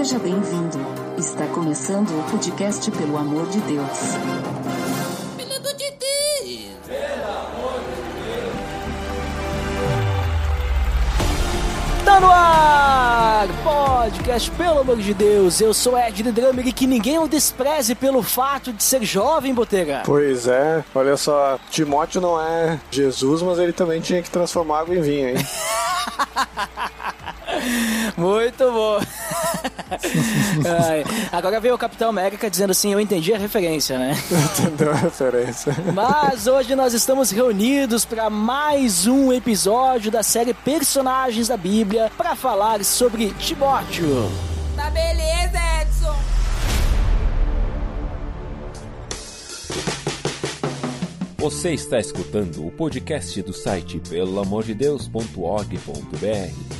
Seja bem-vindo. Está começando o podcast Pelo Amor de Deus. Pelo amor de Deus! Tá no ar! Podcast, pelo amor de Deus, eu sou Ed The Drummer e que ninguém o despreze pelo fato de ser jovem, Botega. Pois é, olha só, Timóteo não é Jesus, mas ele também tinha que transformar água em vinho, hein? Muito bom. Ai, agora veio o Capitão América dizendo assim: Eu entendi a referência, né? Entendeu a referência? Mas hoje nós estamos reunidos para mais um episódio da série Personagens da Bíblia para falar sobre Timóteo. Tá beleza, Edson! Você está escutando o podcast do site pelamordedeus.org.br,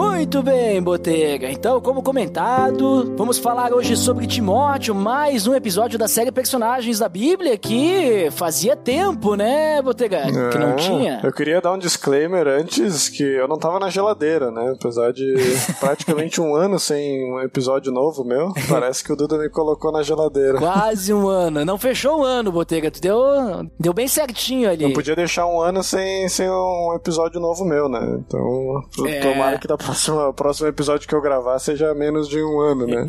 Muito bem, Botega. Então, como comentado, vamos falar hoje sobre Timóteo, mais um episódio da série Personagens da Bíblia que fazia tempo, né, Botega? Que não É, tinha. Eu queria dar um disclaimer antes que eu não tava na geladeira, né? Apesar de praticamente um ano sem um episódio novo meu, parece que o Duda me colocou na geladeira. Quase um ano. Não fechou um ano, Botega. Tu deu, deu bem certinho ali. Não podia deixar um ano sem, sem um episódio novo meu, né? Então, É. tomara que da próxima, o próximo episódio que eu gravar seja menos de um ano, né?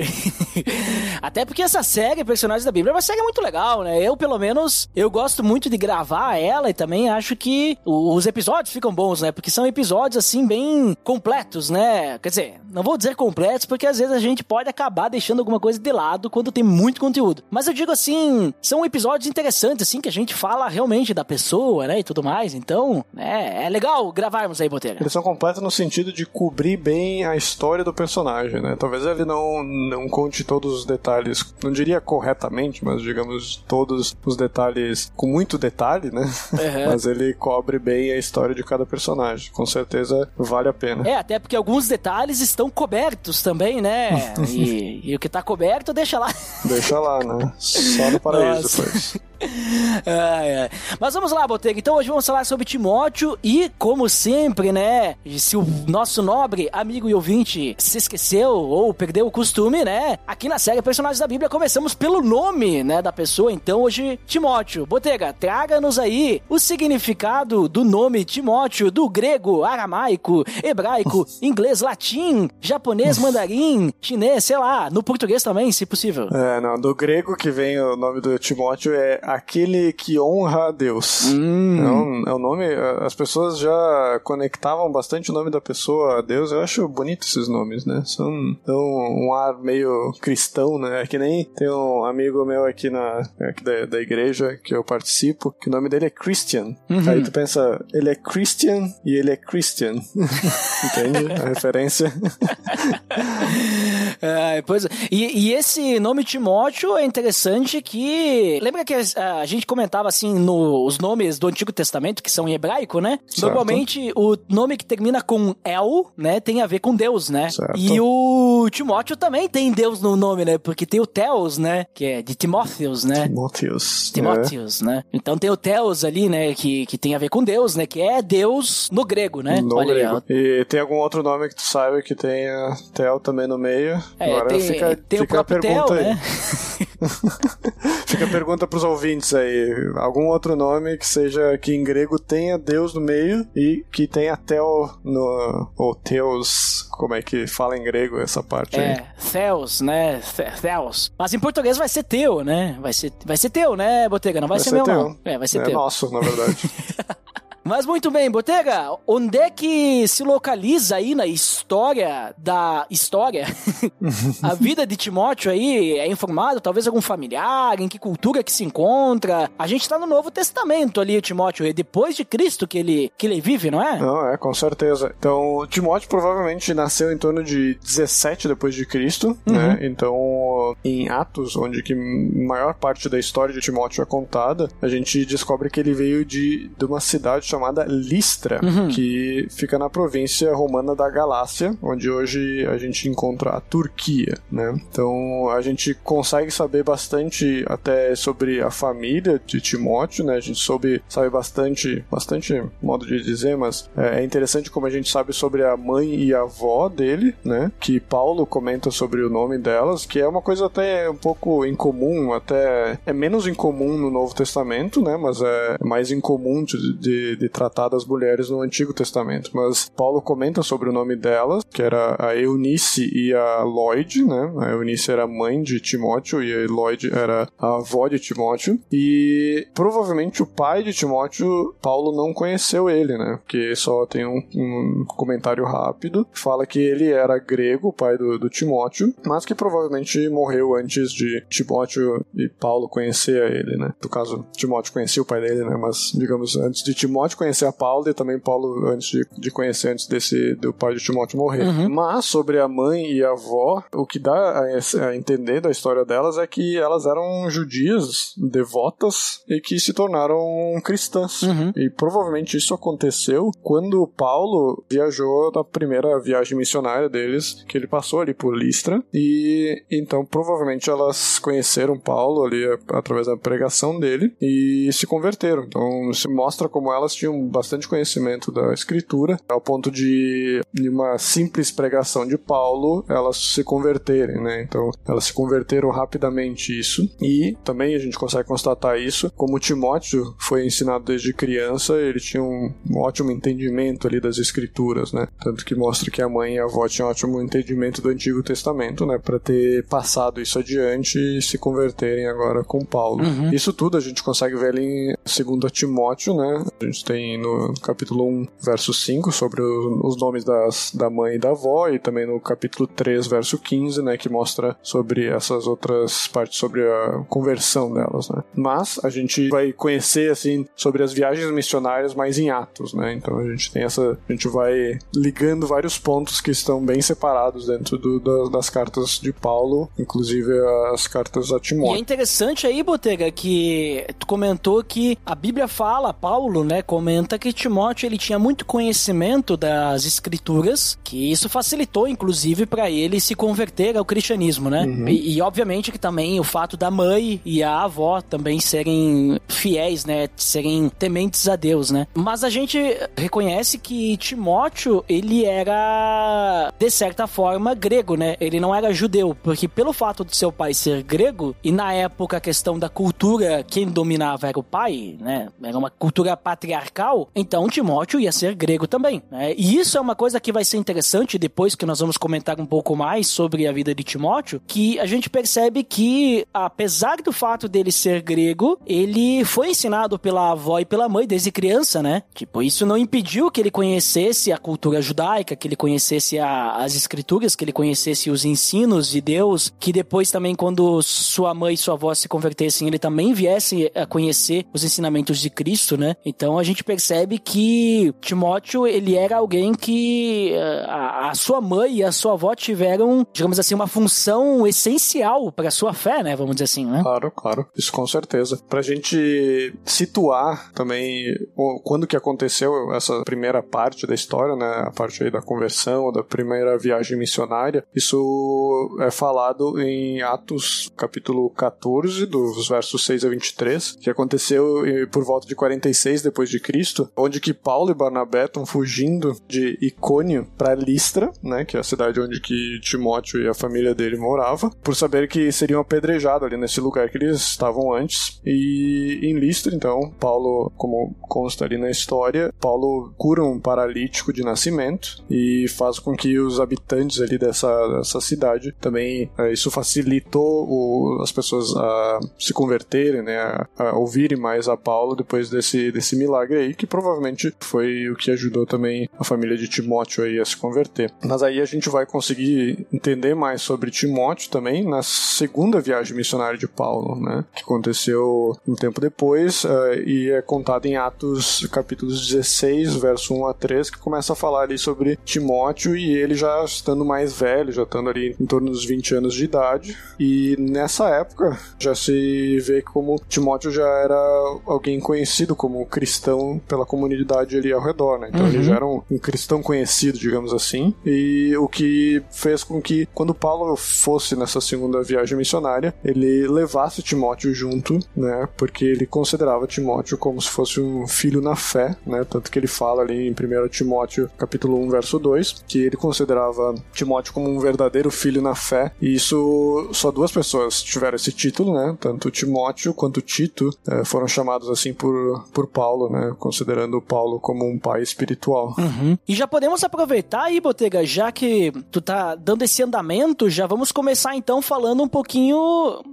Até porque essa série, Personagens da Bíblia, é uma série muito legal, né? Eu, pelo menos, eu gosto muito de gravar ela e também acho que os episódios ficam bons, né? Porque são episódios, assim, bem completos, né? Quer dizer, não vou dizer completos porque às vezes a gente pode acabar deixando alguma coisa de lado quando tem muito conteúdo. Mas eu digo assim, são episódios interessantes, assim, que a gente fala realmente da pessoa, né? E tudo mais. Então, é, é legal gravarmos aí, Botelha. Eles são completos no sentido de cobrir bem a história do personagem, né? Talvez ele não, não conte todos os detalhes, não diria corretamente, mas digamos todos os detalhes com muito detalhe, né? Uhum. mas ele cobre bem a história de cada personagem. Com certeza vale a pena. É, até porque alguns detalhes estão cobertos também, né? E, e o que tá coberto, deixa lá. Deixa lá, né? Só no paraíso Nossa. depois. Ai, ai. Mas vamos lá, Botega. Então hoje vamos falar sobre Timóteo e, como sempre, né? Se o nosso nobre amigo e ouvinte se esqueceu ou perdeu o costume, né? Aqui na série Personagens da Bíblia começamos pelo nome, né, da pessoa. Então hoje, Timóteo. Botega, traga-nos aí o significado do nome Timóteo do grego, aramaico, hebraico, inglês, latim, japonês, mandarim, chinês, sei lá, no português também, se possível. É, não, do grego que vem o nome do Timóteo é aquele que honra a Deus. Hum. É, um, é um nome, as pessoas já conectavam bastante o nome da pessoa a Deus. Eu acho bonito esses nomes, né? São dão um ar meio cristão, né? É que nem tem um amigo meu aqui na aqui da, da igreja que eu participo, que o nome dele é Christian. Uhum. Aí tu pensa, ele é Christian e ele é Christian. Entende a referência? É, pois é. e, e esse nome Timóteo é interessante que. Lembra que a, a gente comentava assim no, os nomes do Antigo Testamento, que são em hebraico, né? Certo. Normalmente o nome que termina com El, né, tem a ver com Deus, né? Certo. E o Timóteo também tem Deus no nome, né? Porque tem o Theos, né? Que é de Timóteos, né? Timóteos. É. Timóteos, né? Então tem o Theos ali, né? Que, que tem a ver com Deus, né? Que é Deus no grego, né? No Olha aí, grego. ó. E tem algum outro nome que tu saiba que tenha Tel também no meio? É, Agora tem, fica, tem fica a pergunta Theo, aí. né? Fica a pergunta pros ouvintes aí. Algum outro nome que seja que em grego tenha Deus no meio e que tenha Tel no. ou Teus. Como é que fala em grego essa parte aí? É, Theos, né? The- Theos. Mas em português vai ser teu, né? Vai ser, vai ser teu, né, Botega? Não vai, ser, meu, teu. não. É, vai ser é teu. nosso, na verdade. Mas muito bem, Botega, onde é que se localiza aí na história da história a vida de Timóteo aí? É informado? Talvez algum familiar? Em que cultura que se encontra? A gente tá no Novo Testamento ali, Timóteo, é depois de Cristo que ele, que ele vive, não é? Não, é, com certeza. Então, Timóteo provavelmente nasceu em torno de 17 depois de Cristo, Uhum. né? Então, em Atos, onde que maior parte da história de Timóteo é contada, a gente descobre que ele veio de, de uma cidade chamada Listra, Uhum. que fica na província romana da Galácia, onde hoje a gente encontra a Turquia, né? Então a gente consegue saber bastante até sobre a família de Timóteo, né? A gente soube, sabe bastante, bastante modo de dizer, mas é é interessante como a gente sabe sobre a mãe e a avó dele, né? Que Paulo comenta sobre o nome delas, que é uma coisa até um pouco incomum, até é menos incomum no Novo Testamento, né? Mas é mais incomum de, de, de tratar das mulheres no Antigo Testamento. Mas Paulo comenta sobre o nome delas, que era a Eunice e a Lloyd, né? A Eunice era mãe de Timóteo e a Lloyd era a avó de Timóteo. E provavelmente o pai de Timóteo, Paulo não conheceu ele, né? Porque só tem um, um comentário rápido. Fala que ele era grego, o pai do, do Timóteo, mas que provavelmente morreu antes de Timóteo e Paulo conhecer ele, né? No caso, Timóteo conhecia o pai dele, né? Mas, digamos, antes de Timóteo conhecer a Paulo e também Paulo antes de, de conhecer, antes desse do pai de Timóteo morrer. Mas sobre a mãe e a avó, o que dá a, a entender da história delas é que elas eram judias devotas e que se tornaram cristãs. Uhum. E provavelmente isso aconteceu quando Paulo viajou na primeira viagem missionária deles, que ele passou ali por Listra. E então provavelmente elas conheceram Paulo ali através da pregação dele e se converteram. Então se mostra como elas tinham bastante conhecimento da escritura, ao ponto de, de uma simples pregação de Paulo, elas se converterem, né? Então elas se converteram rapidamente isso. E também a gente consegue constatar isso, como Timóteo foi ensinado desde criança, ele tinha um, ótimo entendimento ali das escrituras, né? Tanto que mostra que a mãe e a avó tinham um ótimo entendimento do Antigo Testamento, né? Para ter passado isso adiante e se converterem agora com Paulo. Isso tudo a gente consegue ver ali em 2 Timóteo, né? A gente tem no capítulo 1, verso 5, sobre os nomes das, da mãe e da avó, e também no capítulo 3, verso 15, né? Que mostra sobre essas outras partes sobre a conversão delas, né? Mas a gente vai conhecer, assim, sobre as viagens missionárias mais em Atos, né? Então a gente tem essa. A gente vai ligando vários pontos que estão bem separados dentro do- da- das cartas de Paulo, inclusive as cartas a E é Timóteo. interessante aí, Botega, que tu comentou que a Bíblia fala, Paulo, né, comenta que Timóteo ele tinha muito conhecimento das escrituras, que isso facilitou, inclusive, para ele se converter ao cristianismo, né? E, e, obviamente que também o fato da mãe e a avó também serem fiéis, né, serem tementes a Deus, né? Mas a gente reconhece que Timóteo, ele era, de certa forma, grego, né? Ele não era judeu, porque pelo fato de seu pai ser grego, e na época a questão da cultura, quem dominava era o pai, né? Era uma cultura patriarcal, então Timóteo ia ser grego também, né? E isso é uma coisa que vai ser interessante depois que nós vamos comentar um pouco mais sobre a vida de Timóteo, que a gente percebe que, apesar do fato dele ser grego, ele foi ensinado pela avó e pela mãe desde criança, né? Tipo, isso não impediu que ele conhecesse a cultura judaica, que ele conhecesse a- as escrituras, que ele conhecesse os ensinos de Deus, que depois também, quando sua mãe e sua avó se convertessem, ele também viesse a conhecer os ensinamentos de Cristo, né? Então a gente percebe que Timóteo, ele era alguém que eh, a, a sua mãe e a sua avó tiveram, digamos assim, uma função essencial para sua fé, né? Vamos dizer assim, né? Claro, claro. Isso com certeza. Pra gente situar também quando que aconteceu essa primeira parte da história, né? A parte aí da conversão, da primeira viagem missionária. Isso é falado em Atos capítulo 14, dos versos 6 a 23, que aconteceu eh, por volta de 46 depois de Cristo, onde que Paulo e Barnabé estão fugindo de Icônio para Listra, né, que é a cidade onde que Timóteo e a família dele morava, por saber que seriam apedrejados ali nesse lugar que eles estavam antes. E em Listra, então, Paulo, como consta ali na história, Paulo cura um paralítico de nascimento e faz com que os habitantes ali dessa, dessa cidade também eh, isso facilitou o- as pessoas a se converterem, né, a, a ouvirem mais a Paulo depois desse, desse milagre aí, que provavelmente foi o que ajudou também a família de Timóteo aí a se converter. Mas aí a gente vai conseguir entender mais sobre Timóteo também na segunda viagem missionária de Paulo, né, que aconteceu um tempo depois eh, e é contado em Atos capítulos 16, verso 1 a 3, que começa a falar ali sobre Timóteo e ele já estando mais velho, já estando ali em torno dos 20 anos de idade, e nessa época já se vê como Timóteo já era alguém conhecido como cristão pela comunidade ali ao redor, né? Então Uhum. ele já era um, um cristão conhecido, digamos assim, e o que fez com que quando Paulo fosse nessa segunda viagem missionária, ele levasse Timóteo junto, né? Porque ele considerava Timóteo como se fosse um filho na fé, né? Tanto que ele fala ali em 1 Timóteo capítulo 1, verso 2, que ele considerava Timóteo como um verdadeiro filho na fé, e isso só duas pessoas tiveram esse título, né? Tanto Timóteo quanto Tito eh, foram chamados assim por, por Paulo, né? Considerando Paulo como um pai espiritual. Uhum. E já podemos aproveitar aí, Botega, já que tu tá dando esse andamento, já vamos começar então falando um pouquinho,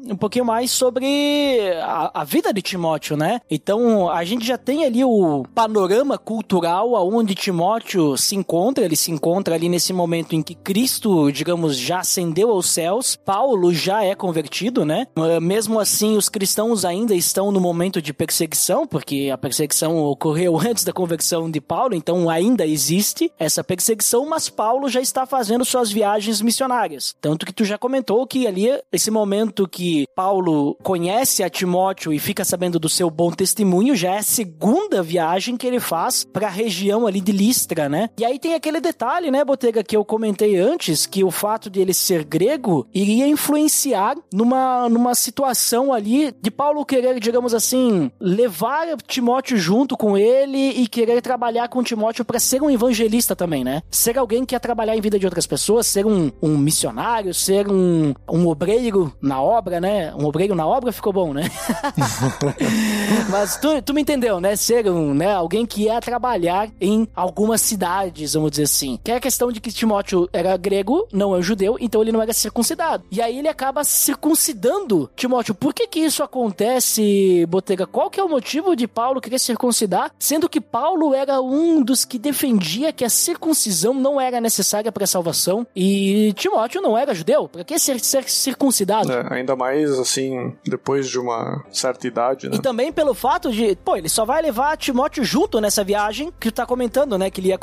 um pouquinho mais sobre a, a vida de Timóteo, né? Então, a gente já tem ali o panorama cultural aonde Timóteo se encontra, ele se encontra ali nesse momento em que Cristo, digamos, já ascendeu aos céus, Paulo já é convertido, né? Mesmo assim, os cristãos ainda estão no momento de perseguição, porque a perseguição ocorreu antes da conversão de Paulo, então ainda existe essa perseguição, mas Paulo já está fazendo suas viagens missionárias. Tanto que tu já comentou que ali, esse momento que Paulo conhece a Timóteo e fica sabendo do seu bom testemunho, já é a segunda viagem que ele faz para a região ali de Listra, né? E aí tem aquele detalhe, né, Botega, que eu comentei antes, que o fato de ele ser grego iria influenciar numa, numa situação ali de Paulo querer, digamos assim, levar Timóteo junto com ele e querer trabalhar com Timóteo para ser um evangelista também, né? Ser alguém que ia trabalhar em vida de outras pessoas, ser um, um missionário, ser um, um obreiro na obra, né? Um obreiro na obra ficou bom, né? Mas tu, tu me entendeu, né? Ser um, né, alguém que ia trabalhar em algumas cidades, vamos dizer assim. Que é a questão de que Timóteo era grego, não é judeu, então ele não era circuncidado. E aí ele acaba circuncidando Timóteo. Por que que isso acontece, Botega? Qual que é o motivo de Paulo querer circuncidar? Sendo que Paulo era um dos que defendia que a circuncisão não era necessária para a salvação e Timóteo não era judeu. Para que ser, ser circuncidado? É, ainda mais assim, depois de uma certa idade, né? E também pelo fato de, pô, ele só vai levar Timóteo junto nessa viagem que tu tá comentando, né? Que ele ia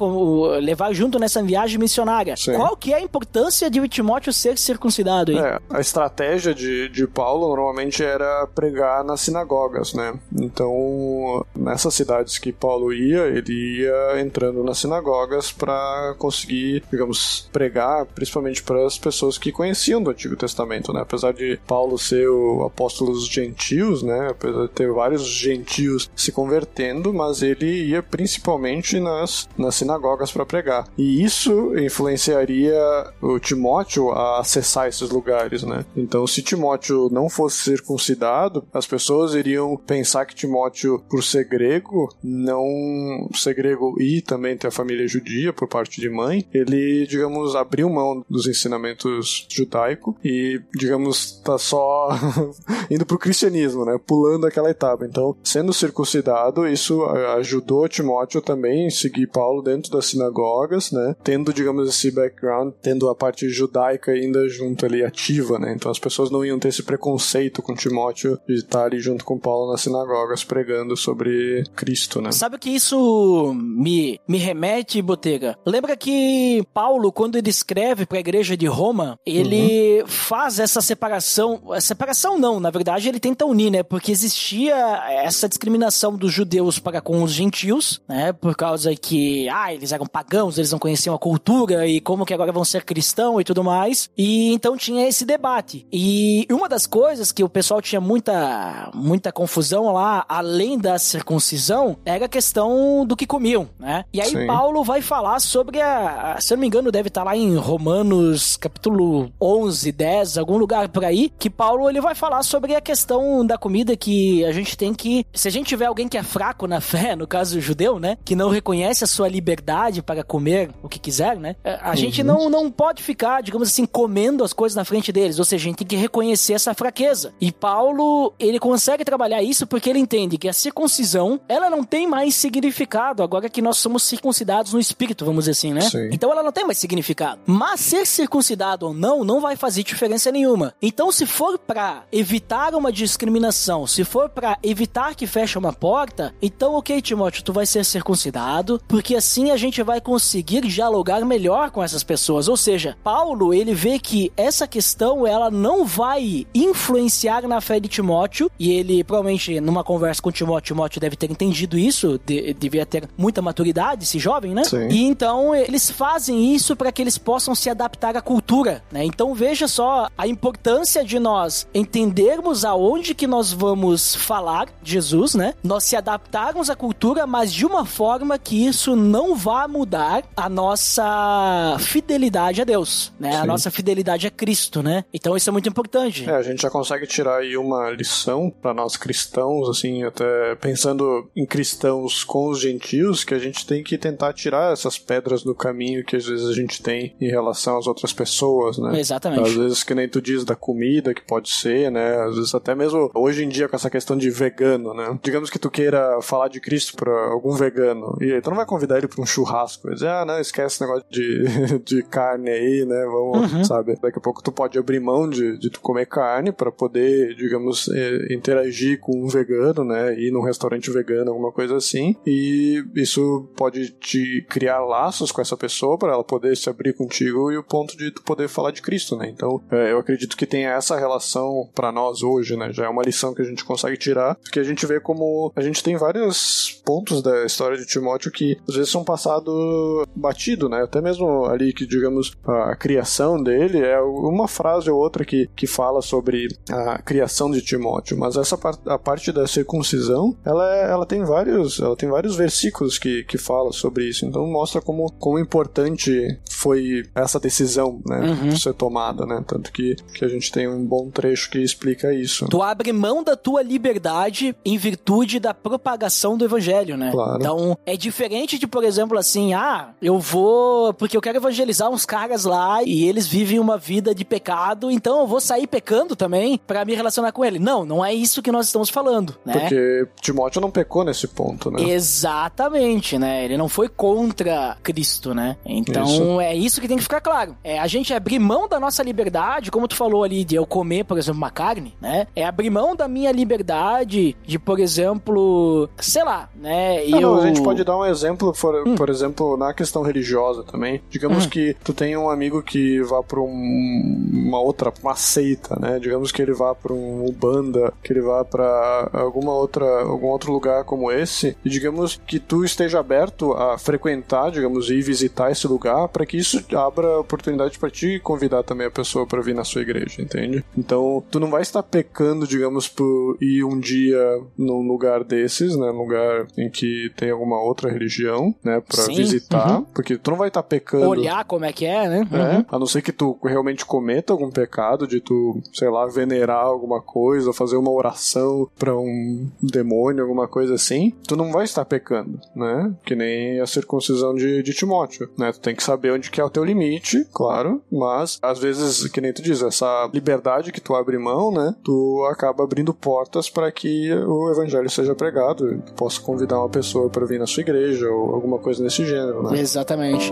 levar junto nessa viagem missionária. Sim. Qual que é a importância de Timóteo ser circuncidado aí? É, a estratégia de, de Paulo normalmente era pregar nas sinagogas, né? Então, nessas cidades que Paulo ia, ele ia entrando nas sinagogas para conseguir, digamos, pregar, principalmente para as pessoas que conheciam do Antigo Testamento, né? Apesar de Paulo ser o apóstolo dos gentios, né? Apesar de ter vários gentios se convertendo, mas ele ia principalmente nas, nas sinagogas para pregar. E isso influenciaria o Timóteo a acessar esses lugares, né? Então, se Timóteo não fosse circuncidado, as pessoas iriam pensar que Timóteo, por ser grego, não ser grego e também ter a família judia por parte de mãe, ele, digamos, abriu mão dos ensinamentos judaico e, digamos, tá só indo pro cristianismo, né? Pulando aquela etapa. Então, sendo circuncidado, isso ajudou Timóteo também a seguir Paulo dentro das sinagogas, né? Tendo, digamos, esse background, tendo a parte judaica ainda junto ali ativa, né? Então as pessoas não iam ter esse preconceito com Timóteo de estar ali junto com Paulo nas sinagogas pregando sobre Cristo, né? Sabe o que isso me, me remete, Botega? Lembra que Paulo, quando ele escreve para a igreja de Roma, ele faz essa separação. Separação não, na verdade ele tenta unir, né? Porque existia essa discriminação dos judeus para com os gentios, né? Por causa que, ah, eles eram pagãos, eles não conheciam a cultura e como que agora vão ser cristão e tudo mais. E então tinha esse debate. E uma das coisas que o pessoal tinha muita, muita confusão lá, além da circuncisão, era a questão do que comiam, né? E aí Sim. Paulo vai falar sobre a, a- se eu não me engano, deve estar lá em Romanos capítulo 11, 10, algum lugar por aí, que Paulo ele vai falar sobre a questão da comida que a gente tem que, se a gente tiver alguém que é fraco na fé, no caso judeu, né, que não reconhece a sua liberdade para comer o que quiser, né? A gente não, não pode ficar, digamos assim, comendo as coisas na frente deles, ou seja, a gente tem que reconhecer essa fraqueza. E Paulo, ele consegue trabalhar isso porque ele entende que a circuncisão, ela não tem mais significado agora que nós somos circuncidados no espírito, vamos dizer assim, né? Sim. Então ela não tem mais significado. Mas ser circuncidado ou não, não vai fazer diferença nenhuma. Então, se for pra evitar uma discriminação, se for pra evitar que feche uma porta, então ok, Timóteo, tu vai ser circuncidado, porque assim a gente vai conseguir dialogar melhor com essas pessoas. Ou seja, Paulo, ele vê que essa essa questão ela não vai influenciar na fé de Timóteo, e ele provavelmente numa conversa com Timóteo, Timóteo deve ter entendido isso, de, devia ter muita maturidade, esse jovem, né? Sim. E então eles fazem isso para que eles possam se adaptar à cultura, né? Então veja só a importância de nós entendermos aonde que nós vamos falar de Jesus, né? Nós se adaptarmos à cultura, mas de uma forma que isso não vá mudar a nossa fidelidade a Deus, né? A Sim. nossa fidelidade a Cristo, né? Então isso é muito importante. É, a gente já consegue tirar aí uma lição para nós cristãos, assim, até pensando em cristãos com os gentios, que a gente tem que tentar tirar essas pedras do caminho que às vezes a gente tem em relação às outras pessoas, né? Exatamente. Às vezes, que nem tu diz da comida, que pode ser, né? Às vezes até mesmo hoje em dia com essa questão de vegano, né? Digamos que tu queira falar de Cristo pra algum vegano, e aí tu não vai convidar ele pra um churrasco. Vai dizer, ah, não, esquece esse negócio de, de carne aí, né? Vamos, sabe? Daqui a pouco tu pode abrir mão de, de tu comer carne pra poder, digamos, eh, interagir com um vegano, né? Ir num restaurante vegano, alguma coisa assim. E isso pode te criar laços com essa pessoa pra ela poder se abrir contigo e o ponto de tu poder falar de Cristo, né? Então, é, eu acredito que tem essa relação pra nós hoje, né? Já é uma lição que a gente consegue tirar, porque a gente vê como a gente tem vários pontos da história de Timóteo que às vezes são passado batido, né? Até mesmo ali que, digamos, a criação dele é uma frase ou outra que, que fala sobre a criação de Timóteo, mas essa par a parte da circuncisão, ela, é- ela tem vários, ela tem vários versículos que, que fala sobre isso. Então mostra como, como importante foi essa decisão, né, Uhum. ser tomada, né? Tanto que, que a gente tem um bom trecho que explica isso. Tu abre mão da tua liberdade em virtude da propagação do evangelho, né? Claro. Então, é diferente de, por exemplo, assim, ah, eu vou porque eu quero evangelizar uns caras lá e eles vivem uma vida de pecado, então eu vou sair pecando também pra me relacionar com ele. Não, não é isso que nós estamos falando, né? Porque Timóteo não pecou nesse ponto, né? Exatamente, né? Ele não foi contra Cristo, né? Então Isso. é isso que tem que ficar claro. É a gente abrir mão da nossa liberdade, como tu falou ali, de eu comer, por exemplo, uma carne, né? É abrir mão da minha liberdade de, por exemplo, sei lá, né? Ah, eu... não, a gente pode dar um exemplo, por, por exemplo, na questão religiosa também. Digamos que tu tem um amigo que vá pra um- uma outra, uma seita, né? Digamos que ele vá pra um Ubanda, que ele vá pra alguma outra, algum outro lugar como esse, e digamos que tu esteja aberto a frequentar, digamos, e visitar esse lugar, para que isso abra oportunidade pra ti convidar também a pessoa pra vir na sua igreja, entende? Então, tu não vai estar pecando, digamos, por ir um dia num lugar desses, né? Lugar em que tem alguma outra religião, né? Pra Sim, visitar, uhum. porque tu não vai estar pecando. olhar como é que é, né? É, a não ser que tu realmente cometa algum pecado de tu, sei lá, venerar alguma coisa, fazer uma oração pra um demônio, alguma coisa assim, tu não vai estar pecando, né? Que nem a circuncisão de, de Timóteo, né? Tu tem que saber onde que é o teu limite, claro, mas às vezes, que nem tu diz, essa liberdade que tu abre mão, né? Tu acaba abrindo portas para que o evangelho seja pregado, tu possa convidar uma pessoa para vir na sua igreja ou alguma coisa desse gênero, né? Exatamente.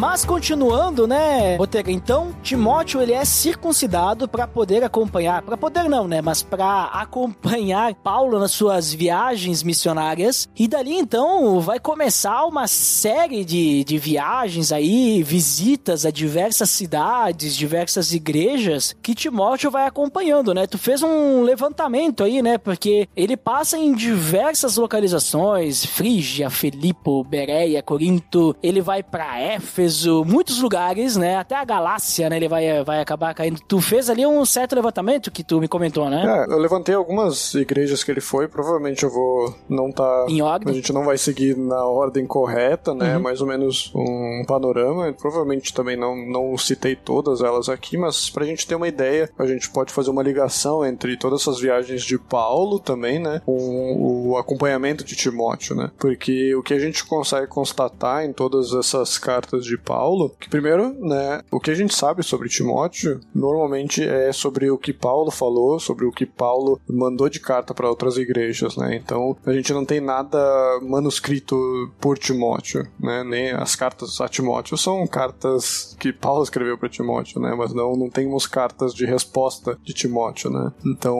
Mas continuando, né, Botega, então Timóteo ele é circuncidado para poder acompanhar, para poder não, né, mas para acompanhar Paulo nas suas viagens missionárias. E dali então vai começar uma série de, de viagens aí, visitas a diversas cidades, diversas igrejas que Timóteo vai acompanhando, né? Tu fez um levantamento aí, né? Porque ele passa em diversas localizações, Frígia, Filipo, Bereia, Corinto, ele vai para Éfeso, muitos lugares, né? Até a Galácia, né? Ele vai, vai acabar caindo. Tu fez ali um certo levantamento que tu me comentou, né? É, eu levantei algumas igrejas que ele foi, provavelmente eu vou não tá. Em ordem? A gente não vai seguir na ordem correta, né? Uhum. Mais ou menos um panorama. Provavelmente também não, não citei todas elas aqui, mas pra gente ter uma ideia, a gente pode fazer uma ligação entre todas essas viagens de Paulo também, né? Com o acompanhamento de Timóteo, né? Porque o que a gente consegue constatar em todas essas cartas de Paulo, que primeiro, né, o que a gente sabe sobre Timóteo normalmente é sobre o que Paulo falou, sobre o que Paulo mandou de carta para outras igrejas, né? Então a gente não tem nada manuscrito por Timóteo, né? Nem as cartas a Timóteo são cartas que Paulo escreveu para Timóteo, né? Mas não não temos cartas de resposta de Timóteo, né? Então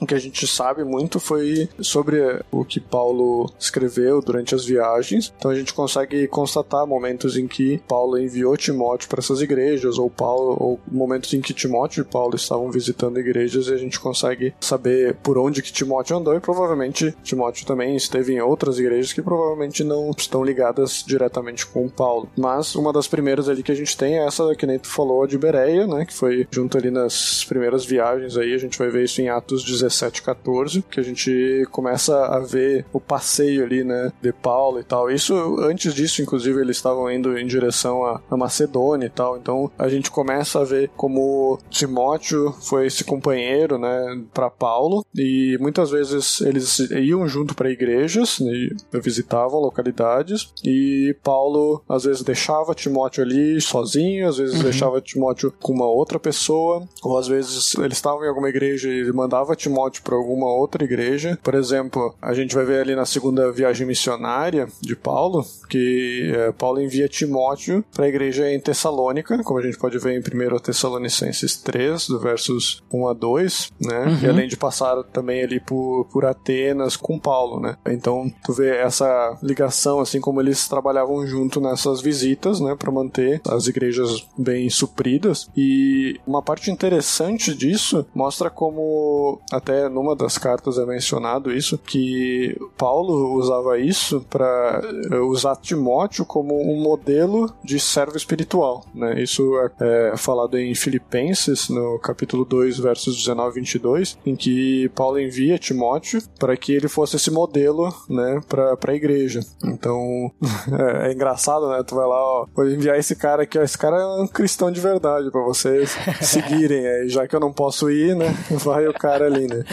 o que a gente sabe muito foi sobre o que Paulo escreveu durante as viagens. Então a gente consegue constatar momentos em que Paulo enviou Timóteo para essas igrejas, ou Paulo, ou momentos em que Timóteo e Paulo estavam visitando igrejas, e a gente consegue saber por onde que Timóteo andou, e provavelmente Timóteo também esteve em outras igrejas que provavelmente não estão ligadas diretamente com Paulo. Mas uma das primeiras ali que a gente tem é essa que nem tu falou de Bereia, né? Que foi junto ali nas primeiras viagens aí, a gente vai ver isso em Atos 17, 14, que a gente começa a ver o passeio ali, né? De Paulo e tal. Isso, antes disso, inclusive, eles estavam indo em direção a, a Macedônia e tal. Então a gente começa a ver como Timóteo foi esse companheiro, né? Para Paulo. E muitas vezes eles iam junto para igrejas e visitavam localidades. E Paulo às vezes deixava Timóteo ali sozinho, às vezes uhum. deixava Timóteo com uma outra pessoa, ou às vezes eles estavam em alguma igreja e ele mandava Timóteo para alguma outra igreja. Por exemplo, a gente vai ver ali na segunda viagem missionária de Paulo que é, Paulo envia Timóteo para a igreja em Tessalônica, como a gente pode ver em 1 Tessalonicenses 3, do versos 1 a 2, né? Uhum. E além de passar também ali por, por Atenas com Paulo, né? Então, tu vê essa ligação, assim como eles trabalhavam junto nessas visitas, né? Para manter as igrejas bem supridas. E uma parte interessante disso mostra como, até numa das cartas é mencionado isso, que Paulo usava isso para eh, usar Timóteo como um modelo de servo espiritual, né? Isso é, é falado em Filipenses, no capítulo 2, versos 19 e 22, em que Paulo envia Timóteo para que ele fosse esse modelo, né, para a igreja. Então, é, é, engraçado, né? Tu vai lá, ó, vou enviar esse cara aqui, ó, esse cara é um cristão de verdade para vocês seguirem, aí, já que eu não posso ir, né? Vai o cara ali, né?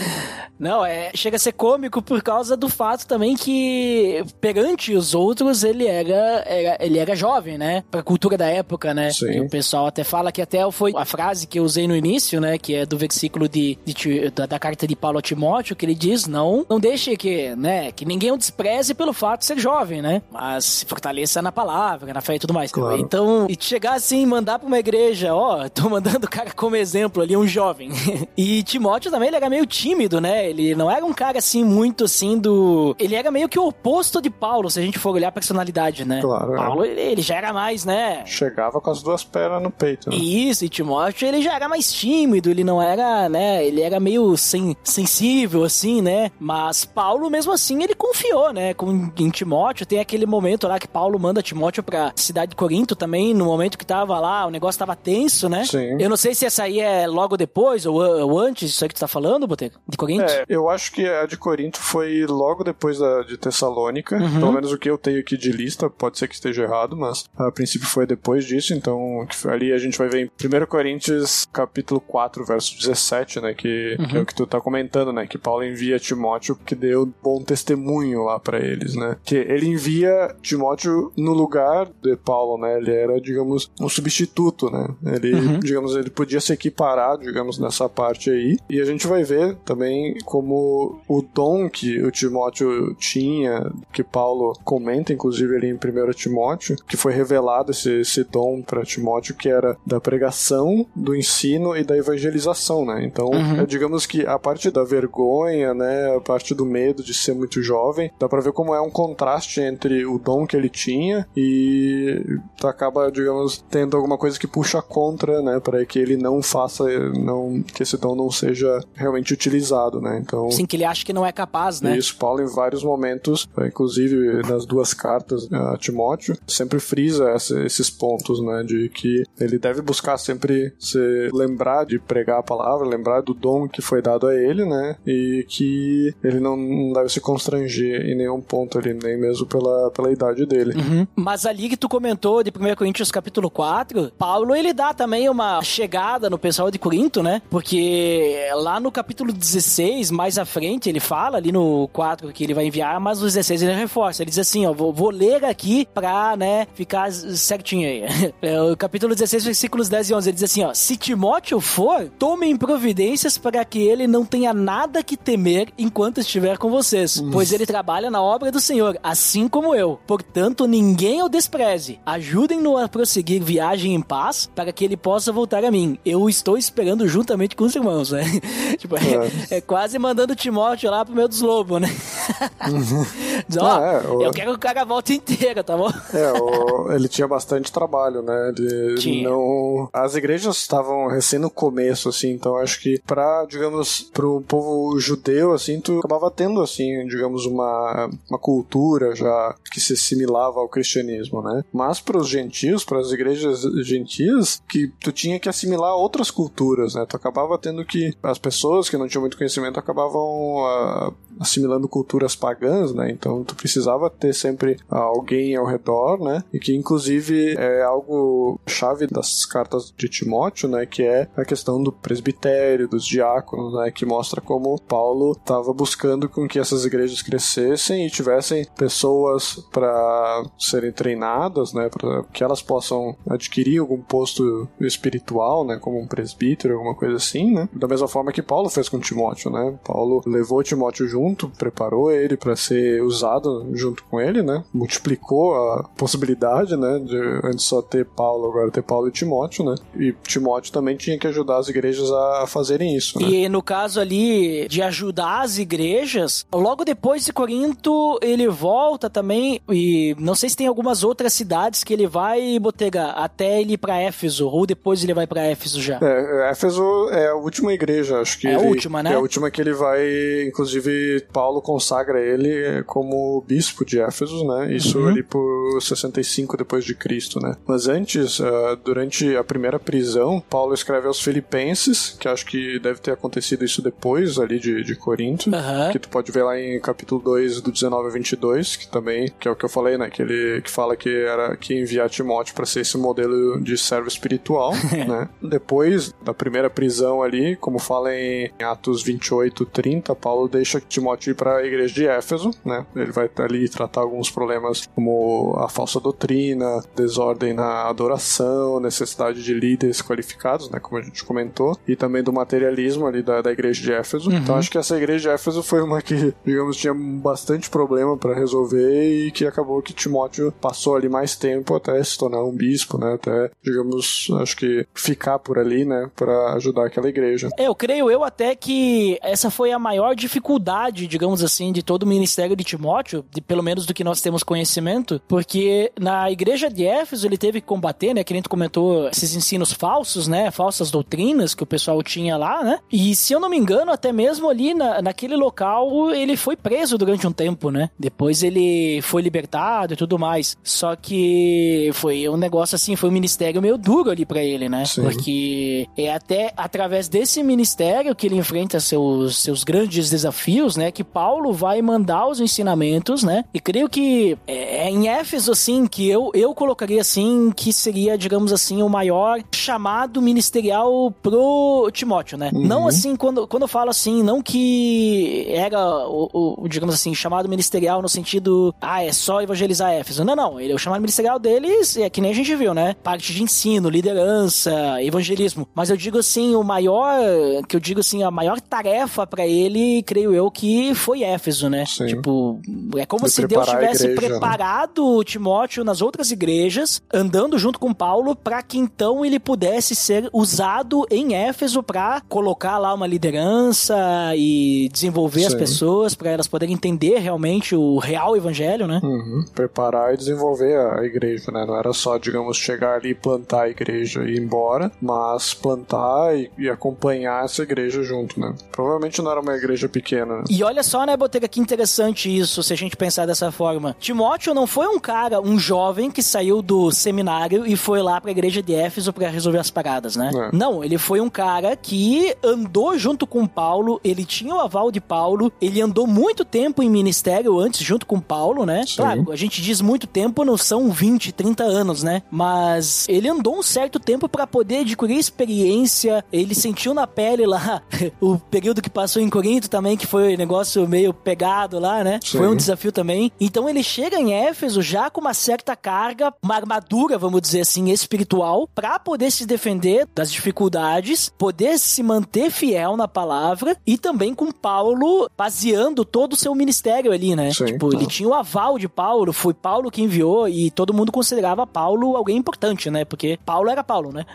Não, é, chega a ser cômico por causa do fato também que, perante os outros, ele era, era ele era jovem, né? Pra cultura da época, né? Sim. E o pessoal até fala que até foi a frase que eu usei no início, né? Que é do versículo de, de da, da, carta de Paulo a Timóteo, que ele diz, não, não deixe que, né? Que ninguém o despreze pelo fato de ser jovem, né? Mas se fortaleça na palavra, na fé e tudo mais. Claro. Então, e chegar assim, mandar pra uma igreja, ó, tô mandando o cara como exemplo ali, um jovem. e Timóteo também, ele era meio tímido, né? Ele não era um cara assim, muito assim do. Ele era meio que o oposto de Paulo, se a gente for olhar a personalidade, né? Claro. É. Paulo, ele, ele, já era mais, né? Chegava com as duas pernas no peito. Né? Isso, e Timóteo, ele já era mais tímido, ele não era, né? Ele era meio sen sensível, assim, né? Mas Paulo, mesmo assim, ele confiou, né? Com, em Timóteo. Tem aquele momento lá que Paulo manda Timóteo pra cidade de Corinto também, no momento que tava lá, o negócio tava tenso, né? Sim. Eu não sei se essa aí é logo depois ou, ou antes, isso aí que tu tá falando, Boteco? De Corinto? É, eu acho que a de Corinto foi logo depois da de Tessalônica, uhum. pelo menos o que eu tenho aqui de lista, pode ser que esteja errado, mas a princípio foi depois disso, então ali a gente vai ver em 1 Coríntios capítulo 4, verso 17, né, que, uhum. que é o que tu tá comentando, né, que Paulo envia Timóteo que deu bom testemunho lá para eles, né, que ele envia Timóteo no lugar de Paulo, né, ele era, digamos, um substituto, né, ele, uhum. digamos, ele podia se equiparar, digamos, nessa parte aí, e a gente vai ver também como o dom que o Timóteo tinha, que Paulo comenta, inclusive, ali em 1 Timóteo, que foi revelado esse, esse dom para Timóteo, que era da pregação, do ensino e da evangelização, né? Então, uhum. é, digamos que a parte da vergonha, né, a parte do medo de ser muito jovem, dá para ver como é um contraste entre o dom que ele tinha e acaba, digamos, tendo alguma coisa que puxa contra, né, para que ele não faça, não que esse dom não seja realmente utilizado, né? Então, sim, que ele acha que não é capaz, né? Isso, Paulo em vários momentos, inclusive nas duas cartas a Timóteo, sempre frisa essa, esses pontos, né, de que ele deve buscar sempre se lembrar de pregar a palavra, lembrar do dom que foi dado a ele, né, e que ele não, não deve se constranger em nenhum ponto ali, nem mesmo pela, pela idade dele. Uhum. Mas ali que tu comentou de 1 Coríntios capítulo 4, Paulo ele dá também uma chegada no pessoal de Corinto, né, porque lá no capítulo 16, mais à frente, ele fala ali no 4 que ele vai enviar, mas no 16 ele reforça, ele diz assim, ó, vou, vou ler aqui pra, né, ficar certinho aí. É, o capítulo 16, versículos 10 e 11. Ele diz assim, ó. Se Timóteo for, tomem providências para que ele não tenha nada que temer enquanto estiver com vocês. Pois ele trabalha na obra do Senhor, assim como eu. Portanto, ninguém o despreze. Ajudem-no a prosseguir viagem em paz para que ele possa voltar a mim. Eu estou esperando juntamente com os irmãos, né? tipo, é, é quase mandando Timóteo lá pro meio dos lobos, né? Diz, ó, Ah, é, o- eu quero que o cara volte inteiro, tá bom? É, o- ele tinha bastante trabalho, né? Tinha. não. As igrejas estavam recém no começo, assim, então acho que pra, digamos, pro povo judeu, assim, tu acabava tendo, assim, digamos, uma, uma cultura já que se assimilava ao cristianismo, né? Mas pros gentios, pras igrejas gentias, que tu tinha que assimilar outras culturas, né? Tu acabava tendo que. As pessoas que não tinham muito conhecimento acabavam ah, assimilando culturas pagãs, né? Então tu precisava ter sempre alguém ao redor, né? E que inclusive é algo chave das cartas de Timóteo, né? Que é a questão do presbitério, dos diáconos, né? Que mostra como Paulo estava buscando com que essas igrejas crescessem e tivessem pessoas para serem treinadas, né? Para que elas possam adquirir algum posto espiritual, né? Como um presbítero, alguma coisa assim, né? Da mesma forma que Paulo fez com Timóteo, né? Paulo levou Timóteo junto, preparou ele para ser usado junto com ele, né? Multiplicou a possibilidade, né? De antes só ter Paulo, agora ter Paulo e Timóteo, né? E Timóteo também tinha que ajudar as igrejas a fazerem isso, né? E no caso ali de ajudar as igrejas, logo depois de Corinto, ele volta também e não sei se tem algumas outras cidades que ele vai, Botega, até ele ir pra Éfeso, ou depois ele vai pra Éfeso já. É, Éfeso é a última igreja, acho que. É a ele- última, né? É a última que ele vai. Inclusive, Paulo consagra ele como bispo de Éfeso, né? Isso Uhum. ali por 65 depois de Cristo, né? Mas antes, ah, durante a primeira prisão, Paulo escreve aos Filipenses, que acho que deve ter acontecido isso depois ali de, de Corinto. Aham. Que tu pode ver lá em capítulo 2 do 19 a 22, que também, que é o que eu falei, né? Que ele que fala que era que enviar Timóteo para ser esse modelo de servo espiritual, né? Depois da primeira prisão ali, como fala em Atos 28, 30, Paulo deixa Timóteo ir para a igreja de Éfeso, né? Ele vai ali tratar alguns problemas como a falsa doutrina, desordem na adoração, necessidade de líderes qualificados, né? Como a gente comentou, e também do materialismo ali da, da igreja de Éfeso. Então acho que essa igreja de Éfeso foi uma que, digamos, tinha bastante problema para resolver e que acabou que Timóteo passou ali mais tempo até se tornar um bispo, né? Até, digamos, acho que ficar por ali, né? Para ajudar aquela igreja. É, eu creio eu até que essa foi a maior dificuldade, digamos assim, de todo o ministério de Timóteo, de, pelo menos do que nós temos conhecimento, porque na igreja de Éfeso ele teve que combater, né, que a gente comentou, esses ensinos falsos, né, falsas doutrinas que o pessoal tinha lá, né, e se eu não me engano, até mesmo ali na, naquele local ele foi preso durante um tempo, né, depois ele foi libertado e tudo mais, só que foi um negócio assim, foi um ministério meio duro ali pra ele, né, Sim. porque que é até através desse ministério que ele enfrenta seus, seus grandes desafios, né? Que Paulo vai mandar os ensinamentos, né? E creio que é em Éfeso, assim, que eu, eu colocaria assim, que seria, digamos assim, o maior chamado ministerial pro Timóteo, né? Não assim, quando, quando eu falo assim, não que era o, o, digamos assim, chamado ministerial no sentido, ah, é só evangelizar Éfeso. Não, não. Ele, o chamado ministerial deles é que nem a gente viu, né? Parte de ensino, liderança, evangelismo. Mas eu digo assim, o maior, que eu digo assim, a maior tarefa pra ele, creio eu, que foi Éfeso, né? Sim. Tipo, é como De se Deus tivesse igreja, né? preparado Timóteo nas outras igrejas, andando junto com Paulo, pra que então ele pudesse ser usado em Éfeso pra colocar lá uma liderança e desenvolver as Sim. pessoas pra elas poderem entender realmente o real evangelho, né? Uhum. Preparar e desenvolver a igreja, né? Não era só, digamos, chegar ali e plantar a igreja e ir embora, mas plantar e, e acompanhar essa igreja junto, né? Provavelmente não era uma igreja pequena, né? E olha só, né, Botega, que interessante isso, se a gente pensar dessa forma. Timóteo não foi um cara, um jovem que saiu do seminário e foi lá pra igreja de Éfeso pra resolver as paradas, né? É. Não, ele foi um cara que andou junto com Paulo, ele tinha o aval de Paulo, ele andou muito tempo em ministério antes junto com Paulo, né? Sim. Claro, a gente diz muito tempo, não são 20, 30 anos, né? Mas ele andou um certo tempo pra poder adquirir experiência, ele sentiu na pele lá o período que passou em Corinto também, que foi um negócio meio pegado lá, né? Sim. Foi um desafio também. Então ele chega em Éfeso já com uma certa carga, uma armadura, vamos dizer assim, espiritual, para poder se defender das dificuldades, poder se manter fiel na palavra e também com Paulo baseando todo o seu ministério ali, né? Sim, tipo, ele tá. tinha o aval de Paulo, foi Paulo que enviou e todo mundo considerava Paulo alguém importante, né? Porque Paulo era Paulo, né?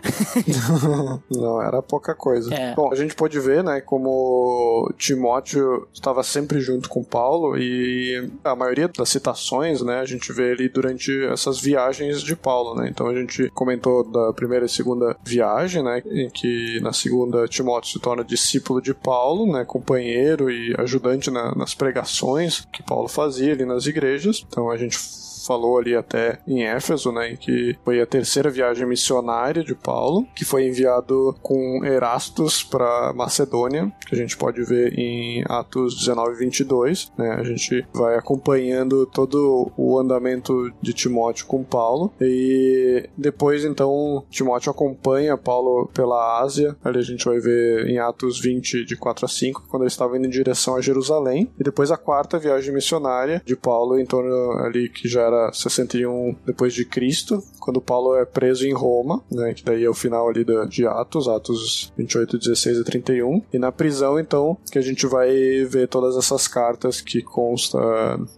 Não, era pouca coisa. É. Bom, a gente pode ver, né, como Timóteo estava sempre junto com Paulo e a maioria das citações, né, a gente vê ele durante essas viagens de Paulo, né? Então a gente comentou da primeira e segunda viagem, né, em que na segunda Timóteo se torna discípulo de Paulo, né, companheiro e ajudante na- nas pregações que Paulo fazia ali nas igrejas. Então a gente falou ali até em Éfeso, né, que foi a terceira viagem missionária de Paulo, que foi enviado com Erastus para Macedônia, que a gente pode ver em Atos 19 e 22, né, a gente vai acompanhando todo o andamento de Timóteo com Paulo, e depois então Timóteo acompanha Paulo pela Ásia, ali a gente vai ver em Atos 20 de 4 a 5, quando ele estava indo em direção a Jerusalém, e depois a quarta viagem missionária de Paulo em torno ali que já era 61 depois de Cristo, quando Paulo é preso em Roma, né, que daí é o final ali de Atos, Atos 28, 16 e 31. E na prisão, então, que a gente vai ver todas essas cartas que consta